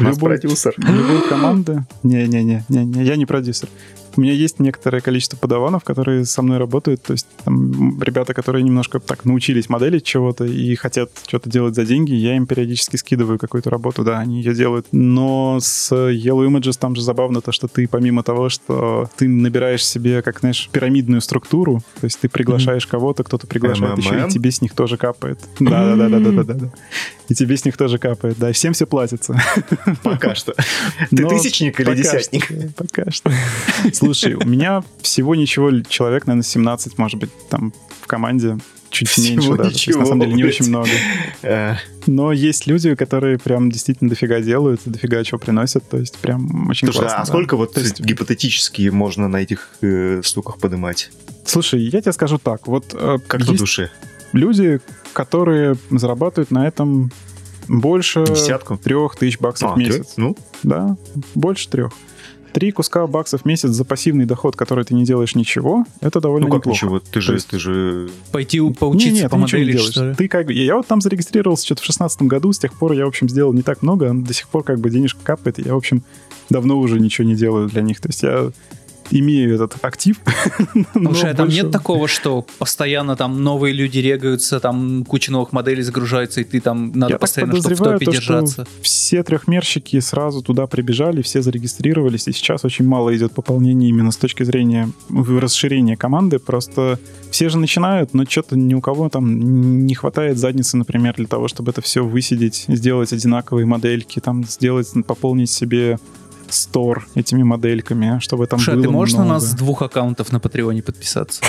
Любой, продюсер. Любой команды. Не-не-не, я не продюсер. У меня есть некоторое количество подаванов, которые со мной работают. То есть там ребята, которые немножко так научились моделить чего-то и хотят что-то делать за деньги, я им периодически скидываю какую-то работу, да, они ее делают. Но с Yellow Images там же забавно то, что ты помимо того, что ты набираешь себе, как, знаешь, пирамидную структуру, то есть ты приглашаешь mm-hmm. кого-то, кто-то приглашает еще, и тебе с них тоже капает. Да-да-да-да-да-да. И тебе с них тоже капает, да, и всем все платится. Пока что. [laughs] Ты тысячник или десятник? Пока что. [laughs] Слушай, у меня всего ничего, человек, наверное, 17, может быть, там в команде чуть всего меньше даже. Ничего, на самом деле не очень много. Э. Но есть люди, которые прям действительно дофига делают, дофига чего приносят, то есть прям очень Слушай, классно. а да. сколько вот то есть... гипотетически можно на этих э, штуках поднимать? Слушай, я тебе скажу так, вот... Э, как есть... на душе? Люди, которые зарабатывают на этом больше Десятку? трех тысяч баксов а, в месяц. Трех? Ну? Да, больше трех три куска баксов в месяц за пассивный доход, который ты не делаешь ничего, это довольно ну, как неплохо. ничего? Ты же, есть... ты же... Пойти поучиться не, нет, по модели, не делаешь. Что ли? Ты как. Я вот там зарегистрировался что-то в шестнадцатом году, с тех пор я, в общем, сделал не так много, до сих пор как бы денежка капает, я, в общем, давно уже ничего не делаю для них. То есть я имею этот актив. [laughs] Слушай, а там нет такого, что постоянно там новые люди регаются, там куча новых моделей загружается, и ты там надо Я постоянно чтобы в топе то, держаться. все трехмерщики сразу туда прибежали, все зарегистрировались, и сейчас очень мало идет пополнения именно с точки зрения расширения команды. Просто все же начинают, но что-то ни у кого там не хватает задницы, например, для того, чтобы это все высидеть, сделать одинаковые модельки, там сделать, пополнить себе стор этими модельками, чтобы там Слушай, было ты можешь много. на нас с двух аккаунтов на Патреоне подписаться?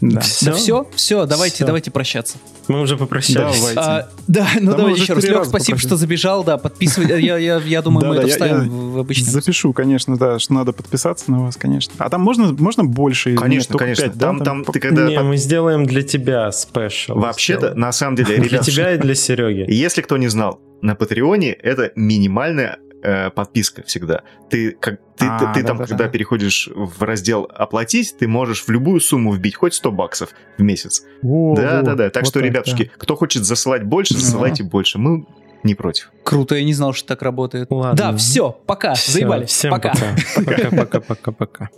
Да. Все? Все, давайте, давайте прощаться. Мы уже попрощались. Давайте. А, да, ну давайте еще раз. Лех, спасибо, что забежал, да, подписывай. Я, я, я думаю, мы это вставим в обычный. Запишу, конечно, да, что надо подписаться на вас, конечно. А там можно, можно больше? Конечно, конечно. Там, там, ты когда... Не, мы сделаем для тебя спешл. Вообще-то, на самом деле. Для тебя и для Сереги. Если кто не знал, на Патреоне это минимальная э, подписка всегда. Ты, как, ты, а, ты, ты да, там, да, когда да. переходишь в раздел «Оплатить», ты можешь в любую сумму вбить хоть 100 баксов в месяц. Да-да-да. Так вот что, так, ребятушки, да. кто хочет засылать больше, засылайте больше. Мы не против. Круто, я не знал, что так работает. Ладно. Да, все, пока, все, заебали. Всем пока. [laughs] Пока-пока-пока-пока.